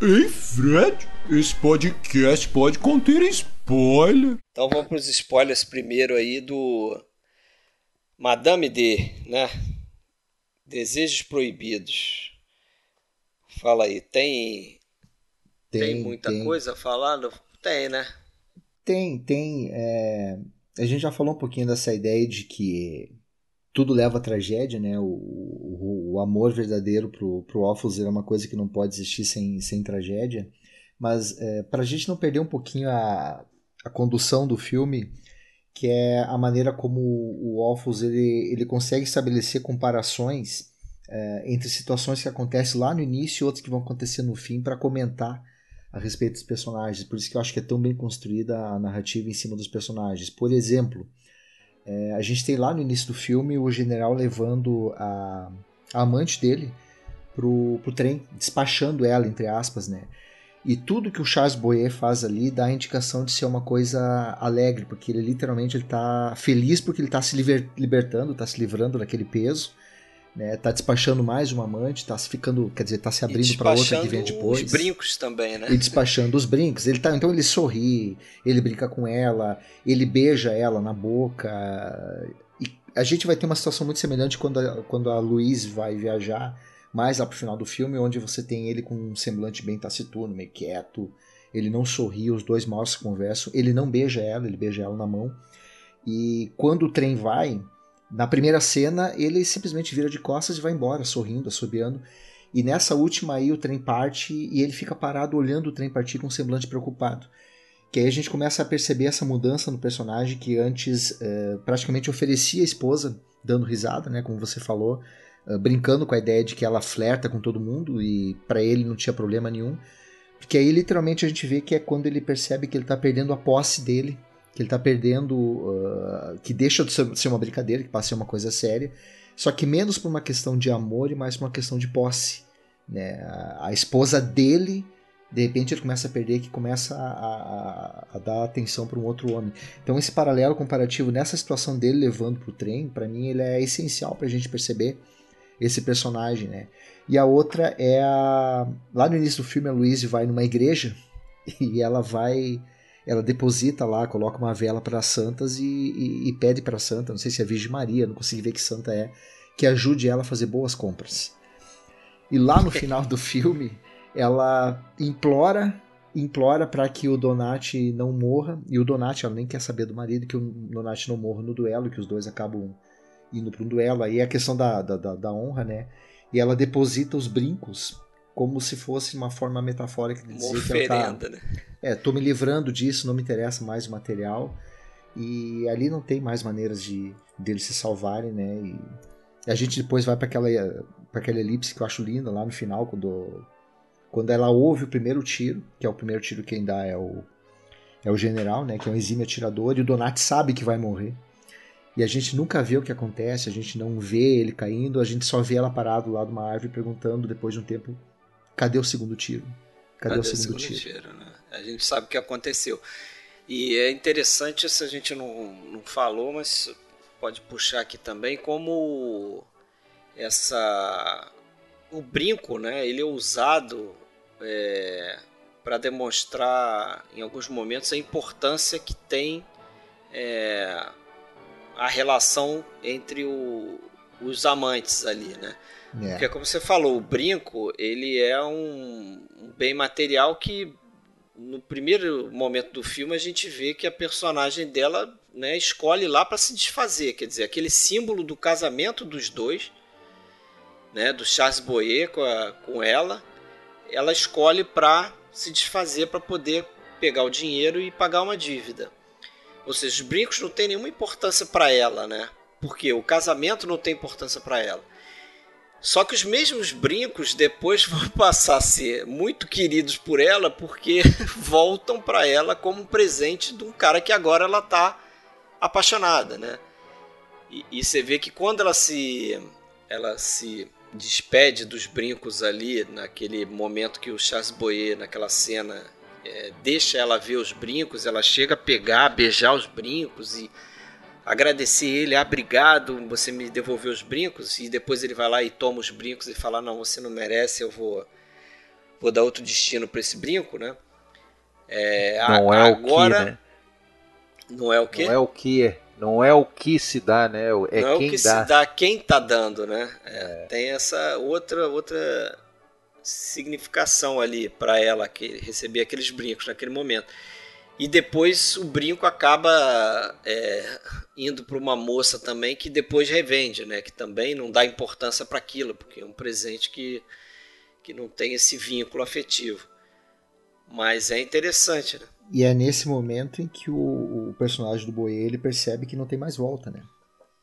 Ei, Fred, esse podcast pode conter spoiler. Então vamos para os spoilers primeiro aí do Madame D, né? Desejos proibidos. Fala aí, tem tem, tem muita tem. coisa a falar? Tem, né? Tem, tem. É... A gente já falou um pouquinho dessa ideia de que tudo leva à tragédia, né? O, o, o amor verdadeiro pro, pro Orpheus é uma coisa que não pode existir sem, sem tragédia. Mas é, para a gente não perder um pouquinho a, a condução do filme, que é a maneira como o Orpheus ele, ele consegue estabelecer comparações é, entre situações que acontecem lá no início e outras que vão acontecer no fim para comentar a respeito dos personagens. Por isso que eu acho que é tão bem construída a narrativa em cima dos personagens. Por exemplo, é, a gente tem lá no início do filme o general levando a, a amante dele pro, pro trem, despachando ela, entre aspas, né? E tudo que o Charles Boyer faz ali dá a indicação de ser uma coisa alegre, porque ele literalmente ele tá feliz porque ele está se liber, libertando, está se livrando daquele peso né? Tá despachando mais uma amante, tá ficando, quer dizer, tá se abrindo para outra que vem depois. Os brincos também, né? E despachando os brincos. Ele tá, então ele sorri, ele brinca com ela, ele beija ela na boca. E a gente vai ter uma situação muito semelhante quando a, quando a Louise vai viajar, mais lá pro final do filme, onde você tem ele com um semblante bem taciturno, meio quieto. Ele não sorri, os dois mal se conversam. Ele não beija ela, ele beija ela na mão. E quando o trem vai, na primeira cena, ele simplesmente vira de costas e vai embora, sorrindo, assobiando. E nessa última aí, o trem parte e ele fica parado olhando o trem partir com um semblante preocupado. Que aí a gente começa a perceber essa mudança no personagem que antes é, praticamente oferecia a esposa, dando risada, né, como você falou, é, brincando com a ideia de que ela flerta com todo mundo e para ele não tinha problema nenhum. Porque aí literalmente a gente vê que é quando ele percebe que ele está perdendo a posse dele que ele está perdendo, uh, que deixa de ser uma brincadeira, que passa a ser uma coisa séria, só que menos por uma questão de amor e mais por uma questão de posse. Né? A, a esposa dele, de repente, ele começa a perder, que começa a, a, a dar atenção para um outro homem. Então, esse paralelo comparativo nessa situação dele levando para o trem, para mim, ele é essencial para a gente perceber esse personagem. Né? E a outra é a. Lá no início do filme, a Louise vai numa igreja e ela vai ela deposita lá, coloca uma vela para santas e, e, e pede para santa, não sei se é Virgem Maria, não consegui ver que santa é, que ajude ela a fazer boas compras. E lá no final do filme, ela implora implora para que o Donati não morra, e o Donati ela nem quer saber do marido, que o Donati não morra no duelo, que os dois acabam indo para um duelo. Aí é a questão da, da, da honra, né? E ela deposita os brincos como se fosse uma forma metafórica de dizer que ela tá, né? É, tô me livrando disso, não me interessa mais o material. E ali não tem mais maneiras de deles se salvarem, né? E a gente depois vai para aquela para aquela elipse que eu acho linda lá no final quando quando ela ouve o primeiro tiro, que é o primeiro tiro que quem dá é o é o general, né, que é um exímio atirador, e o Donati sabe que vai morrer. E a gente nunca vê o que acontece, a gente não vê ele caindo, a gente só vê ela parado lá de uma árvore perguntando depois de um tempo cadê o segundo tiro? Cadê, cadê o segundo, segundo tiro? tiro né? A gente sabe o que aconteceu. E é interessante, se a gente não, não falou, mas pode puxar aqui também, como essa o brinco, né? Ele é usado é, para demonstrar em alguns momentos a importância que tem é, a relação entre o, os amantes ali, né? É. Porque como você falou, o brinco ele é um, bem material que no primeiro momento do filme a gente vê que a personagem dela né, escolhe lá para se desfazer, quer dizer, aquele símbolo do casamento dos dois, né, do Charles Boyer com, a, com ela, ela escolhe para se desfazer para poder pegar o dinheiro e pagar uma dívida. Ou seja, os brincos não têm nenhuma importância para ela, né? Porque o casamento não tem importância para ela. Só que os mesmos brincos depois vão passar a ser muito queridos por ela porque voltam para ela como um presente de um cara que agora ela tá apaixonada, né? E, e, você vê que quando ela se ela se despede dos brincos ali naquele momento que o Charles Boyer naquela cena é, deixa ela ver os brincos, ela chega a pegar, beijar os brincos e agradecer ele, ah, obrigado, você me devolveu os brincos, e depois ele vai lá e toma os brincos e fala, não, você não merece, eu vou, vou dar outro destino para esse brinco, né? É, não a, é agora, o que, né? Não é o que? Não é o que, Não é o que se dá, né? É não quem é o que dá. se dá, quem tá dando, né? É, tem essa outra outra significação ali para ela que receber aqueles brincos naquele momento. E depois o brinco acaba é, indo para uma moça também que depois revende, né? Que também não dá importância para aquilo, porque é um presente que, que não tem esse vínculo afetivo. Mas é interessante, né? E é nesse momento em que o, o personagem do Boê ele percebe que não tem mais volta, né?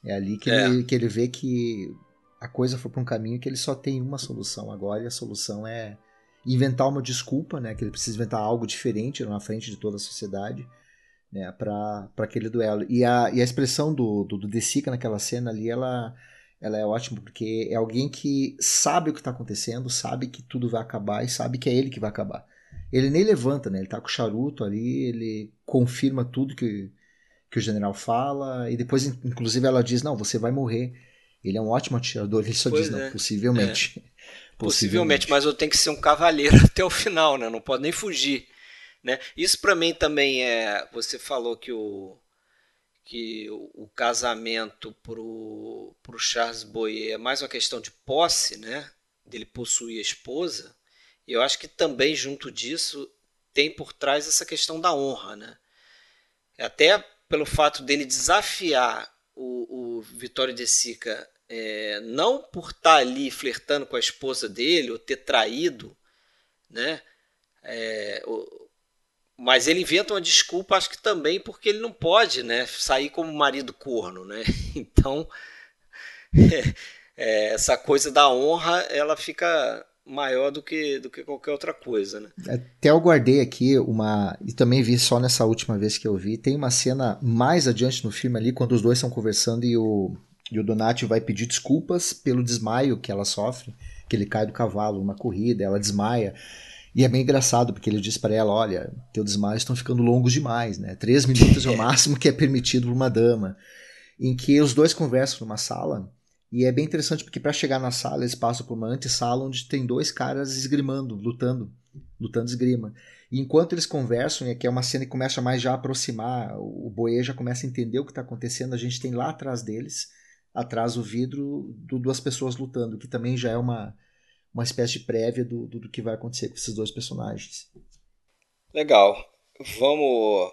É ali que, é. Ele, que ele vê que a coisa foi para um caminho que ele só tem uma solução agora e a solução é inventar uma desculpa, né? Que ele precisa inventar algo diferente na frente de toda a sociedade, né? Para aquele duelo. E a, e a expressão do, do, do naquela cena ali, ela, ela é ótima porque é alguém que sabe o que está acontecendo, sabe que tudo vai acabar e sabe que é ele que vai acabar. Ele nem levanta, né? Ele tá com o charuto ali, ele confirma tudo que, que o general fala, e depois, inclusive, ela diz: Não, você vai morrer. Ele é um ótimo atirador, ele só pois diz: é. Não, possivelmente. É. possivelmente. Possivelmente, mas eu tenho que ser um cavaleiro até o final, né? Não pode nem fugir. Né? Isso para mim também é. Você falou que o que o, o casamento pro, pro Charles Boyer é mais uma questão de posse, né? Dele possuir a esposa. E eu acho que também junto disso tem por trás essa questão da honra, né? Até pelo fato dele desafiar o, o Vitório de Sica, é, não por estar tá ali flertando com a esposa dele ou ter traído, né? É, o, mas ele inventa uma desculpa, acho que também porque ele não pode, né? Sair como marido corno, né? Então é, essa coisa da honra, ela fica maior do que, do que qualquer outra coisa, né? Até eu guardei aqui uma. E também vi só nessa última vez que eu vi. Tem uma cena mais adiante no filme ali, quando os dois estão conversando e o, e o Donati vai pedir desculpas pelo desmaio que ela sofre, que ele cai do cavalo numa corrida, ela desmaia. E é bem engraçado, porque ele diz para ela: olha, teu desmaio estão ficando longos demais, né? Três minutos é o máximo que é permitido para uma dama. Em que os dois conversam numa sala e é bem interessante porque para chegar na sala eles passam por uma antessala onde tem dois caras esgrimando, lutando, lutando esgrima. E enquanto eles conversam, e aqui é uma cena que começa mais já a aproximar, o Boê já começa a entender o que está acontecendo, a gente tem lá atrás deles, atrás do vidro, duas pessoas lutando, que também já é uma, uma espécie de prévia do, do, do que vai acontecer com esses dois personagens. Legal. Vamos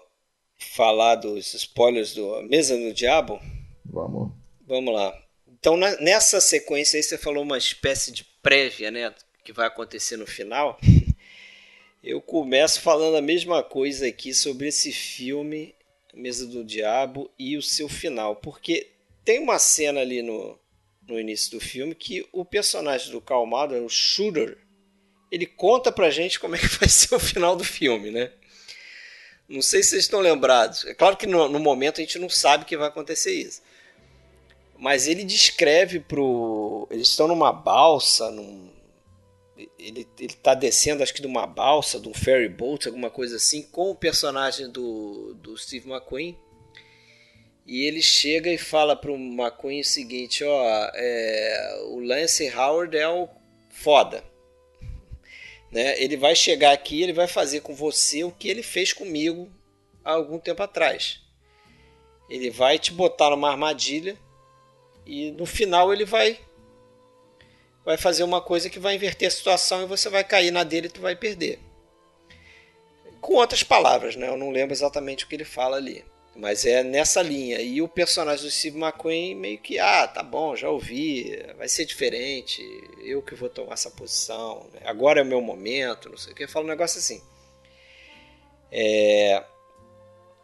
falar dos spoilers do Mesa do Diabo? Vamos. Vamos lá. Então, nessa sequência aí, você falou uma espécie de prévia, né? Que vai acontecer no final. Eu começo falando a mesma coisa aqui sobre esse filme, Mesa do Diabo, e o seu final. Porque tem uma cena ali no, no início do filme que o personagem do Calmado, o Shooter, ele conta pra gente como é que vai ser o final do filme, né? Não sei se vocês estão lembrados. É claro que no, no momento a gente não sabe que vai acontecer isso mas ele descreve pro. Eles estão numa balsa, num. Ele, ele tá descendo, acho que de uma balsa, de um ferry boat, alguma coisa assim, com o personagem do, do Steve McQueen. E ele chega e fala pro McQueen o seguinte: ó, é, o Lance Howard é o foda. Né? Ele vai chegar aqui, ele vai fazer com você o que ele fez comigo há algum tempo atrás. Ele vai te botar numa armadilha e no final ele vai vai fazer uma coisa que vai inverter a situação e você vai cair na dele e tu vai perder. Com outras palavras, né? Eu não lembro exatamente o que ele fala ali. Mas é nessa linha. E o personagem do Steve McQueen meio que, ah, tá bom, já ouvi, vai ser diferente, eu que vou tomar essa posição, né? agora é o meu momento, não sei o que. Fala um negócio assim. É...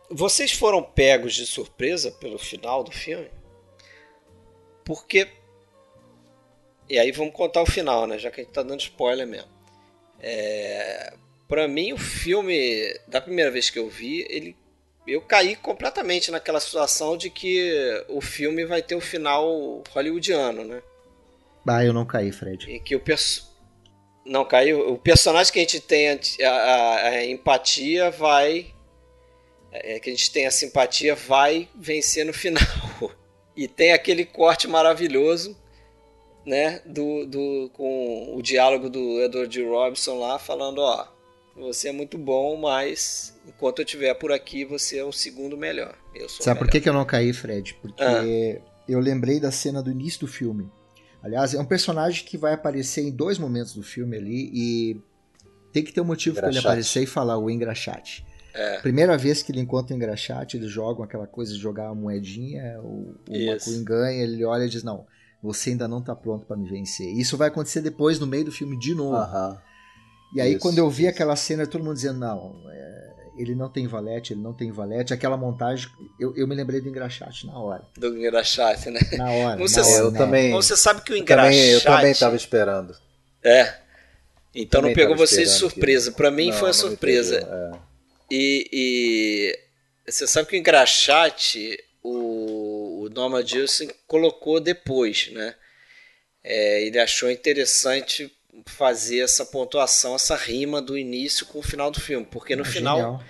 Vocês foram pegos de surpresa pelo final do filme? Porque. E aí vamos contar o final, né? Já que a gente tá dando spoiler mesmo. É... Pra mim, o filme, da primeira vez que eu vi, ele eu caí completamente naquela situação de que o filme vai ter o final hollywoodiano, né? Ah, eu não caí, Fred. E que o perso... não caiu. O personagem que a gente tem a, a, a empatia vai, é, que a gente tem a simpatia vai vencer no final. E tem aquele corte maravilhoso, né, do, do, com o diálogo do Edward G. Robinson lá, falando, ó, você é muito bom, mas enquanto eu estiver por aqui, você é o segundo melhor. Eu sou Sabe por que, que eu não caí, Fred? Porque ah. eu lembrei da cena do início do filme. Aliás, é um personagem que vai aparecer em dois momentos do filme ali e tem que ter um motivo para ele aparecer e falar o engraxate. É. Primeira vez que ele encontra o engraxate, eles jogam aquela coisa de jogar a moedinha, o, o McQueen ganha, ele olha e diz: Não, você ainda não tá pronto para me vencer. Isso vai acontecer depois, no meio do filme, de novo. Uh -huh. E aí, isso, quando eu vi isso. aquela cena, todo mundo dizendo: Não, é, ele não tem valete, ele não tem valete. Aquela montagem, eu, eu me lembrei do engraxate na hora. Do engraxate, né? Na hora. Você, na hora, eu né? também. Você sabe que o engraxate. Eu também estava esperando. É. Então não pegou você de surpresa. Para mim não, foi uma surpresa. É. E, e, você sabe que o engraxate o, o Norman Gilson colocou depois, né? É, ele achou interessante fazer essa pontuação, essa rima do início com o final do filme, porque no é final genial.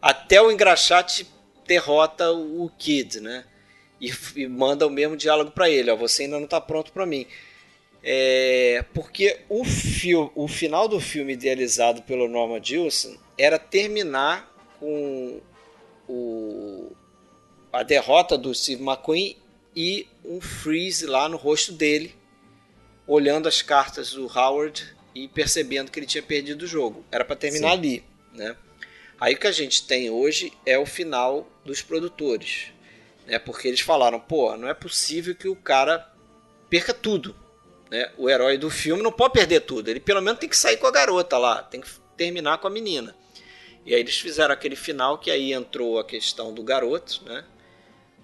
até o engraxate derrota o Kid, né? E, e manda o mesmo diálogo para ele, ó, você ainda não está pronto para mim. É, porque o, fio, o final do filme idealizado pelo Norman Gilson era terminar com o, a derrota do Steve McQueen e um freeze lá no rosto dele, olhando as cartas do Howard e percebendo que ele tinha perdido o jogo. Era para terminar Sim. ali, né? Aí o que a gente tem hoje é o final dos produtores, né? Porque eles falaram, pô, não é possível que o cara perca tudo, né? O herói do filme não pode perder tudo. Ele pelo menos tem que sair com a garota lá, tem que terminar com a menina. E aí eles fizeram aquele final que aí entrou a questão do garoto, né?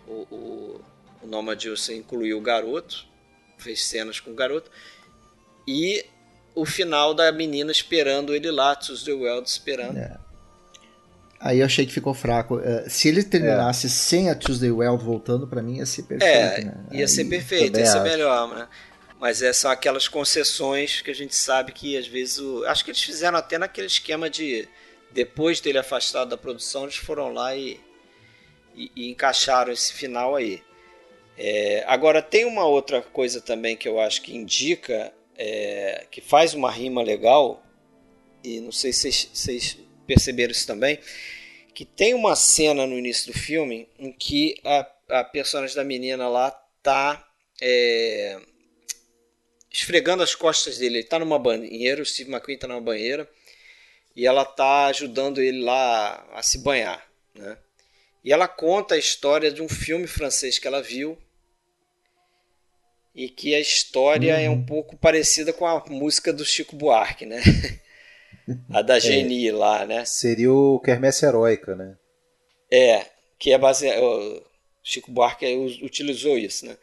O, o, o Norma Gilson incluiu o garoto, fez cenas com o garoto. E o final da menina esperando ele lá, Tuesday Weld esperando. É. Aí eu achei que ficou fraco. É, se ele terminasse é. sem a Tuesday Weld voltando, para mim ia ser perfeito. É, né? ia ser perfeito, ia ser melhor, né? Mas é, são aquelas concessões que a gente sabe que às vezes. O... Acho que eles fizeram até naquele esquema de. Depois dele afastado da produção, eles foram lá e, e, e encaixaram esse final aí. É, agora, tem uma outra coisa também que eu acho que indica, é, que faz uma rima legal, e não sei se vocês perceberam isso também, que tem uma cena no início do filme em que a, a personagem da menina lá tá. É, esfregando as costas dele. Ele está numa banheira, o Steve McQueen está numa banheira e ela está ajudando ele lá a se banhar, né? E ela conta a história de um filme francês que ela viu e que a história uhum. é um uhum. pouco parecida com a música do Chico Buarque, né? a da Genie é, lá, né? Seria o Kermesse Heróica, né? É, que é baseado... Chico Buarque utilizou isso, né?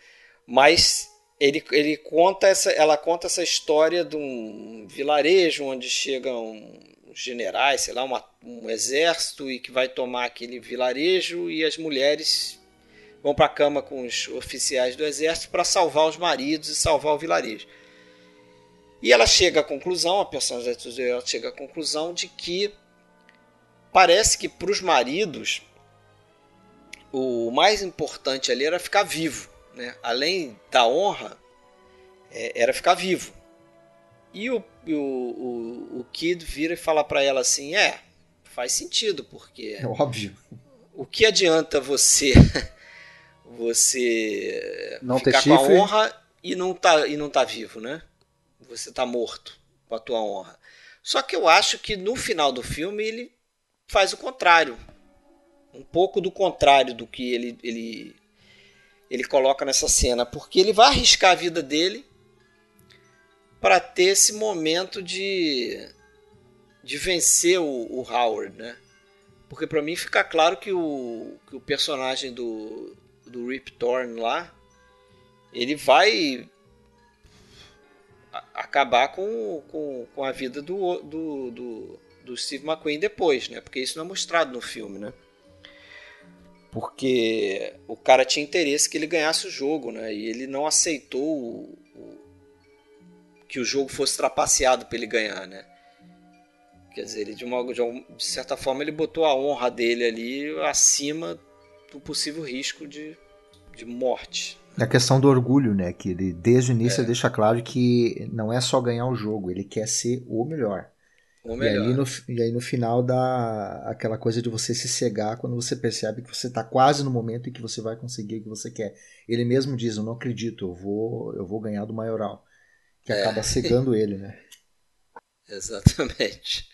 Mas ele, ele conta essa, ela conta essa história de um vilarejo onde chegam generais, sei lá, uma, um exército e que vai tomar aquele vilarejo e as mulheres vão para a cama com os oficiais do exército para salvar os maridos e salvar o vilarejo. E ela chega à conclusão, a personagem da chega à conclusão de que parece que para os maridos o mais importante ali era ficar vivo né, além da honra, é, era ficar vivo. E o, o, o, o Kid vira e fala para ela assim: é, faz sentido, porque. É óbvio. O que adianta você você não ficar com a honra e não tá e não tá vivo, né? Você tá morto com a tua honra. Só que eu acho que no final do filme ele faz o contrário. Um pouco do contrário do que ele, ele ele coloca nessa cena, porque ele vai arriscar a vida dele para ter esse momento de, de vencer o, o Howard, né? Porque para mim fica claro que o, que o personagem do, do Rip Torn lá, ele vai acabar com, com, com a vida do, do, do, do Steve McQueen depois, né? Porque isso não é mostrado no filme, né? Porque o cara tinha interesse que ele ganhasse o jogo, né? E ele não aceitou o, o, que o jogo fosse trapaceado para ele ganhar, né? Quer dizer, ele de, uma, de, de, certa forma ele botou a honra dele ali acima do possível risco de, de morte. A questão do orgulho, né? Que ele desde o início é. deixa claro que não é só ganhar o jogo, ele quer ser o melhor. Ou melhor. E aí, no, e aí no final dá aquela coisa de você se cegar quando você percebe que você está quase no momento em que você vai conseguir o que você quer. Ele mesmo diz, eu não acredito, eu vou, eu vou ganhar do maioral. Que é. acaba cegando ele, né? Exatamente.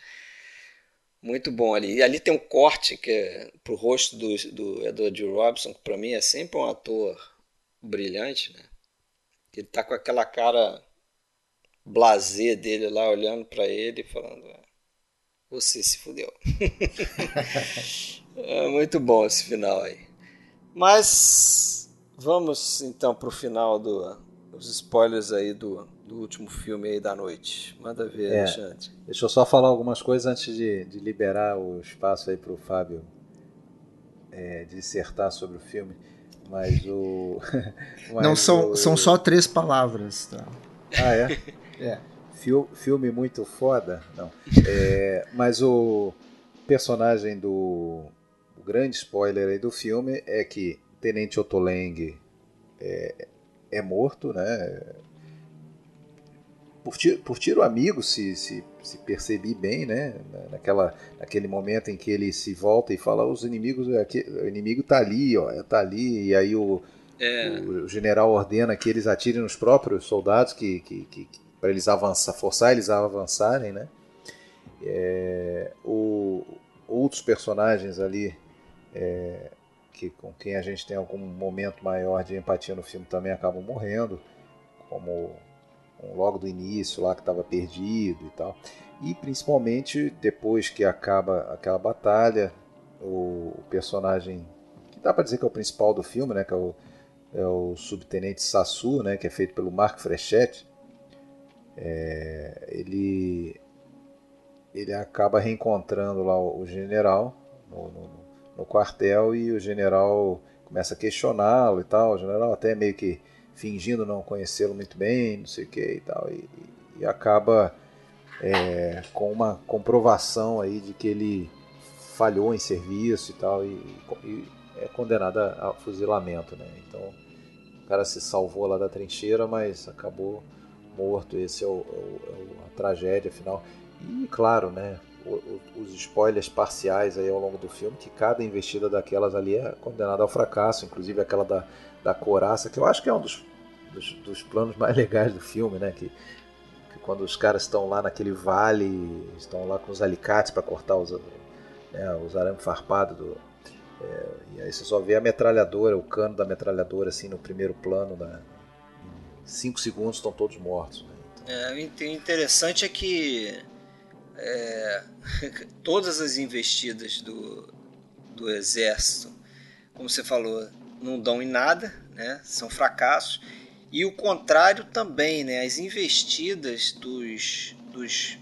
Muito bom ali. E ali tem um corte que é pro rosto do, do Edward Robson, que para mim é sempre um ator brilhante, né? Ele tá com aquela cara blazer dele lá, olhando para ele e falando: é, Você se fudeu. é muito bom esse final aí. Mas vamos então pro final do, dos spoilers aí do, do último filme aí da noite. Manda ver, é, Alexandre. Deixa eu só falar algumas coisas antes de, de liberar o espaço aí pro Fábio é, dissertar sobre o filme. Mas o. Mas Não, são, o... são só três palavras. Tá? Ah, é? é. Fil, filme muito foda? Não. É, mas o personagem do. O grande spoiler aí do filme é que Tenente Otoleng é, é morto, né? Por tiro, por tiro amigo, se, se, se percebi bem, né? Naquela, naquele momento em que ele se volta e fala: os inimigos, o inimigo tá ali, ó, tá ali, e aí o, é. o, general ordena que eles atirem nos próprios soldados, que, que, que para eles avançar, forçar eles a avançarem, né? É, o, outros personagens ali é, que com quem a gente tem algum momento maior de empatia no filme também acabam morrendo, como um logo do início lá que estava perdido e tal. E principalmente depois que acaba aquela batalha, o, o personagem que dá para dizer que é o principal do filme, né, que é o, é o subtenente Sassu, né, que é feito pelo Mark Frechette, é, ele ele acaba reencontrando lá o, general no, no, no, quartel e o general começa a questioná-lo e tal. O general até meio que fingindo não conhecê-lo muito bem, não sei o que e tal, e, e acaba é, com uma comprovação aí de que ele falhou em serviço e tal e, e é condenado a fuzilamento, né? Então o cara se salvou lá da trincheira, mas acabou morto. Esse é, o, é, é a tragédia final. E claro, né, os spoilers parciais aí ao longo do filme, que cada investida daquelas ali é condenada ao fracasso, inclusive aquela da, da coraça, que eu acho que é um dos, dos, dos planos mais legais do filme, né? Que, que, quando os caras estão lá naquele vale, estão lá com os alicates para cortar os, né, os arames farpados do, é, e aí você só vê a metralhadora, o cano da metralhadora assim no primeiro plano da, 5 segundos estão todos mortos. Né? Então... É, o interessante é que é, todas as investidas do, do exército, como você falou, não dão em nada, né? são fracassos. E o contrário também, né? as investidas dos, dos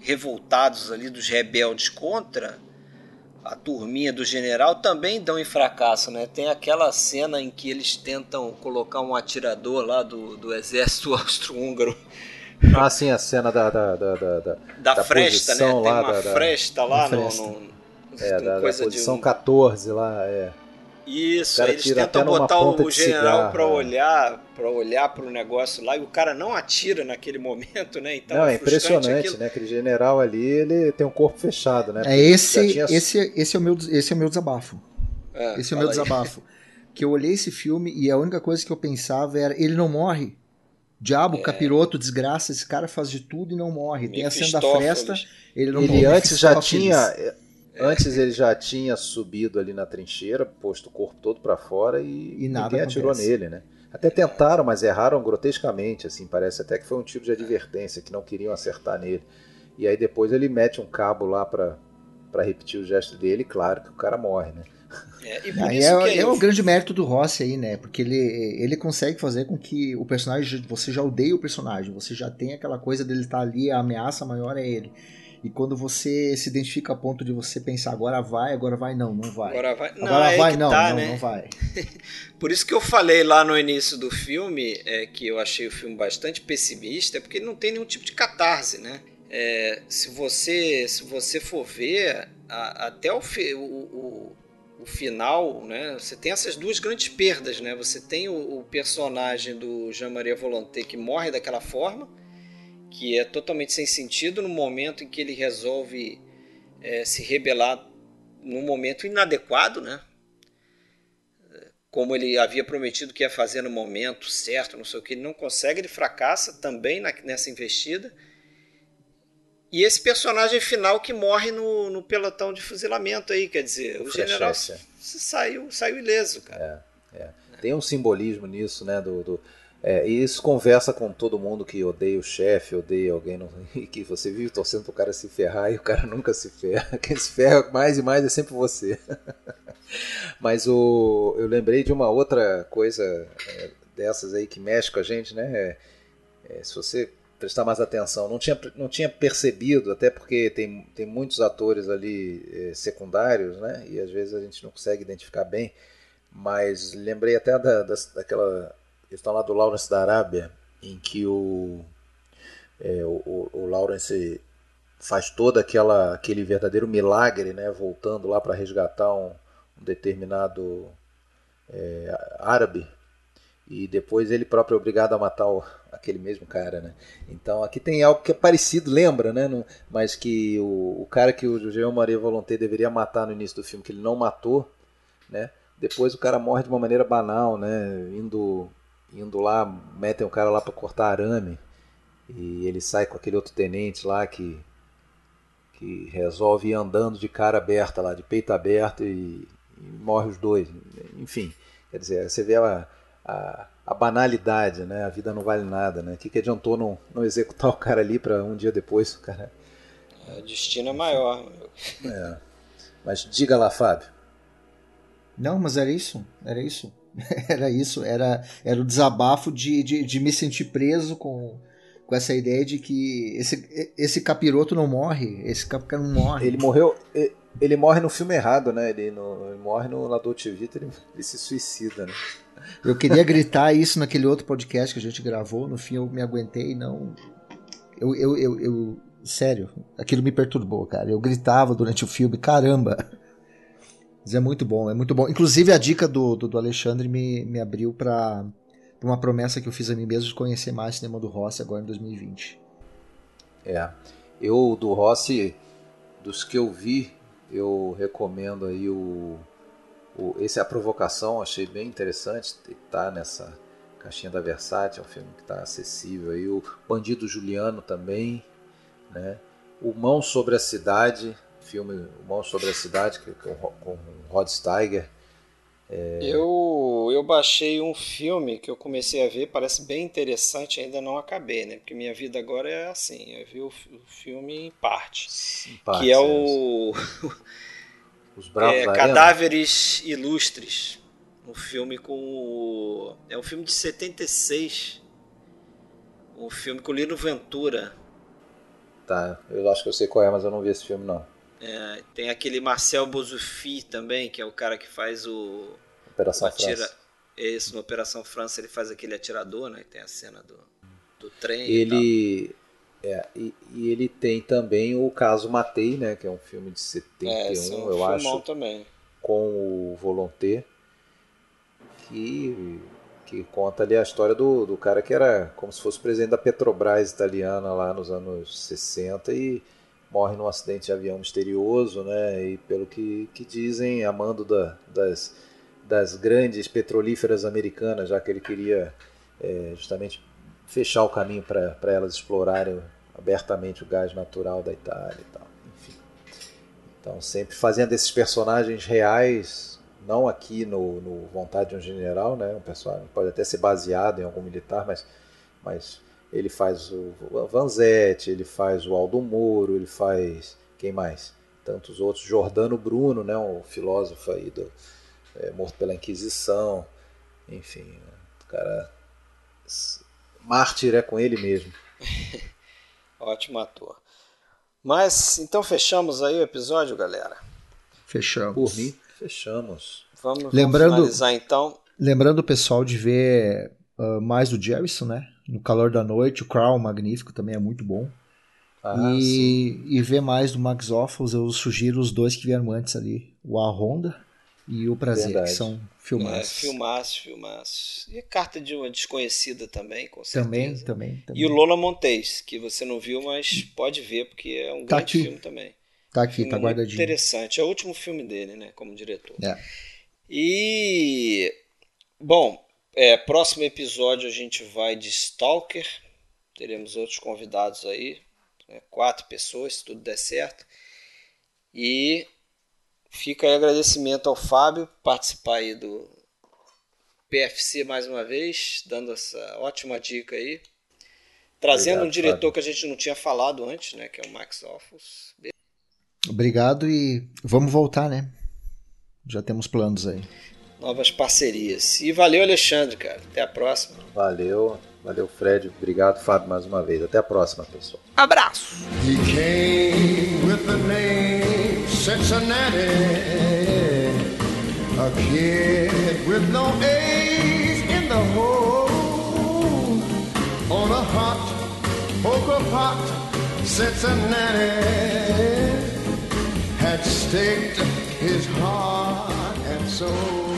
revoltados ali, dos rebeldes contra a turminha do general também dão em fracasso, né? Tem aquela cena em que eles tentam colocar um atirador lá do, do exército austro-húngaro. Ah, sim, a cena da da da da, da, fresta, né? Tem uma da, fresta lá no, no, é, da, da posição um... 14 lá, é. Isso, eles tentam botar o general para é. olhar, para olhar para o negócio lá e o cara não atira naquele momento, né? Então não, é, é impressionante, aquilo. né? Aquele general ali, ele tem um corpo fechado, né? É esse, tinha... esse, esse é o meu, esse é o meu desabafo. É, esse é o meu aí. desabafo. que eu olhei esse filme e a única coisa que eu pensava era, ele não morre. Diabo, é. capiroto, desgraça, esse cara faz de tudo e não morre. Tem a cena da fresta, ele não ele morre. Ele antes já tinha Antes ele já tinha subido ali na trincheira, posto o corpo todo para fora e, e nada ninguém atirou nele, né? Até tentaram, mas erraram grotescamente, assim, parece até que foi um tipo de advertência, que não queriam acertar nele. E aí depois ele mete um cabo lá para para repetir o gesto dele, claro que o cara morre, né? É, e por aí isso é, é, é o grande mérito do Rossi aí, né? Porque ele, ele consegue fazer com que o personagem, você já odeia o personagem, você já tem aquela coisa dele estar tá ali, a ameaça maior é ele. E quando você se identifica a ponto de você pensar agora vai, agora vai, não, não vai. Agora vai, não, agora vai, não, tá, não, né? não vai. Por isso que eu falei lá no início do filme é, que eu achei o filme bastante pessimista, é porque não tem nenhum tipo de catarse, né? É, se você se você for ver a, até o, fi, o, o, o, final, né? Você tem essas duas grandes perdas, né? Você tem o, o personagem do Jean-Marie Volonté que morre daquela forma que é totalmente sem sentido no momento em que ele resolve é, se rebelar num momento inadequado, né? Como ele havia prometido que ia fazer no momento certo, não sei o que, ele não consegue, ele fracassa também na, nessa investida. E esse personagem final que morre no, no pelotão de fuzilamento aí, quer dizer, o, o general saiu, saiu ileso, cara. É, é. Tem um simbolismo nisso, né? Do, do é, e isso conversa com todo mundo que odeia o chefe, odeia alguém, no, que você vive torcendo pro cara se ferrar e o cara nunca se ferra. Quem se ferra mais e mais é sempre você. Mas o, eu lembrei de uma outra coisa é, dessas aí que mexe com a gente, né? É, é, se você prestar mais atenção, não tinha, não tinha percebido, até porque tem, tem muitos atores ali é, secundários, né? E às vezes a gente não consegue identificar bem. Mas lembrei até da, da, daquela estão lá do Lawrence da Arábia, em que o, é, o, o Lawrence faz todo aquela, aquele verdadeiro milagre, né, voltando lá para resgatar um, um determinado é, árabe e depois ele próprio é obrigado a matar o, aquele mesmo cara, né? Então aqui tem algo que é parecido, lembra, né? No, mas que o, o, cara que o Jean Maria Volonté deveria matar no início do filme, que ele não matou, né? Depois o cara morre de uma maneira banal, né? Indo indo lá, metem o cara lá para cortar arame e ele sai com aquele outro tenente lá que que resolve ir andando de cara aberta lá, de peito aberto e, e morre os dois. Enfim, quer dizer, você vê a, a, a, banalidade, né? A vida não vale nada, né? O que, que adiantou não, não executar o cara ali para um dia depois o cara... O destino é maior. É. Mas diga lá, Fábio. Não, mas era isso, era isso. era isso, era, era o desabafo de, de, de, me sentir preso com, com essa ideia de que esse, esse capiroto não morre, esse capiroto não morre. Ele morreu, ele, morre no filme errado, né? Ele, no, ele morre no Lador Vita, ele, ele se suicida, né? Eu queria gritar isso naquele outro podcast que a gente gravou, no fim eu me aguentei, não. Eu, eu, eu, eu sério, aquilo me perturbou, cara. Eu gritava durante o filme, caramba. Mas é muito bom, é muito bom. Inclusive a dica do, do, do Alexandre me, me abriu para uma promessa que eu fiz a mim mesmo de conhecer mais cinema do Rossi agora em 2020. É, eu do Rossi, dos que eu vi, eu recomendo aí o, o esse é a provocação, achei bem interessante, tá nessa caixinha da Versátil, é um filme que está acessível aí, o Bandido Juliano também, né? O Mão sobre a Cidade, filme O Monstro sobre a Cidade, que, com, com Rod Steiger. É... Eu, eu baixei um filme que eu comecei a ver, parece bem interessante, ainda não acabei, né? Porque minha vida agora é assim, eu vi o, o filme em parte. Em parte que é, é o. Os Bravos é, Cadáveres Ilustres. Um filme com o. É um filme de 76. Um filme com o Lino Ventura. Tá, eu acho que eu sei qual é, mas eu não vi esse filme não. É, tem aquele Marcel Bozufi também, que é o cara que faz o. Operação o atira... França. Isso, no Operação França ele faz aquele atirador, né? Tem a cena do, do trem. Ele. E, é, e, e, ele tem também o Caso Matei, né? Que é um filme de 71, é, é um eu acho. também. Com o Volonté. Que, que conta ali a história do, do cara que era como se fosse presidente da Petrobras italiana lá nos anos 60 e morre num acidente de avião misterioso, né? E pelo que, que dizem, amando da, das, das grandes petrolíferas americanas, já que ele queria é, justamente fechar o caminho para elas explorarem abertamente o gás natural da Itália e tal. Enfim. Então, sempre fazendo esses personagens reais, não aqui no, no Vontade de um General, né? Um personagem pode até ser baseado em algum militar, mas, mas ele faz o Vanzetti, ele faz o Aldo Moro, ele faz. Quem mais? Tantos outros. Jordano Bruno, né, um filósofo aí do, é, morto pela Inquisição. Enfim, o cara. Mártir é com ele mesmo. Ótimo ator. Mas então fechamos aí o episódio, galera. Fechamos. Por mim, fechamos. Vamos, lembrando, vamos finalizar então. Lembrando o pessoal de ver uh, mais do Jerrison, né? No Calor da Noite, o Crown Magnífico também é muito bom. Ah, e, e ver mais do Max Offals, eu sugiro os dois que vieram antes ali, o A Honda e O Prazer, Verdade. que são filmaços. É, filmaços, filmaços. E Carta de uma Desconhecida também, com certeza. Também, também. também. E o Lola Montes, que você não viu, mas pode ver, porque é um tá grande aqui. filme também. Tá aqui, tá guardadinho. Interessante. É o último filme dele, né, como diretor. É. E, bom, é, próximo episódio a gente vai de Stalker. Teremos outros convidados aí. Né, quatro pessoas, se tudo der certo. E fica aí agradecimento ao Fábio participar aí do PFC mais uma vez, dando essa ótima dica aí. Trazendo Obrigado, um diretor Fábio. que a gente não tinha falado antes, né? Que é o Max Offus. Obrigado e vamos voltar, né? Já temos planos aí. Novas parcerias. E valeu, Alexandre, cara. Até a próxima. Valeu. Valeu, Fred. Obrigado, Fábio, mais uma vez. Até a próxima, pessoal. Abraço. He came with the name Cincinnati, a kid with no A's in the hole, on a hot poker pot, Cincinnati had staked his heart and soul.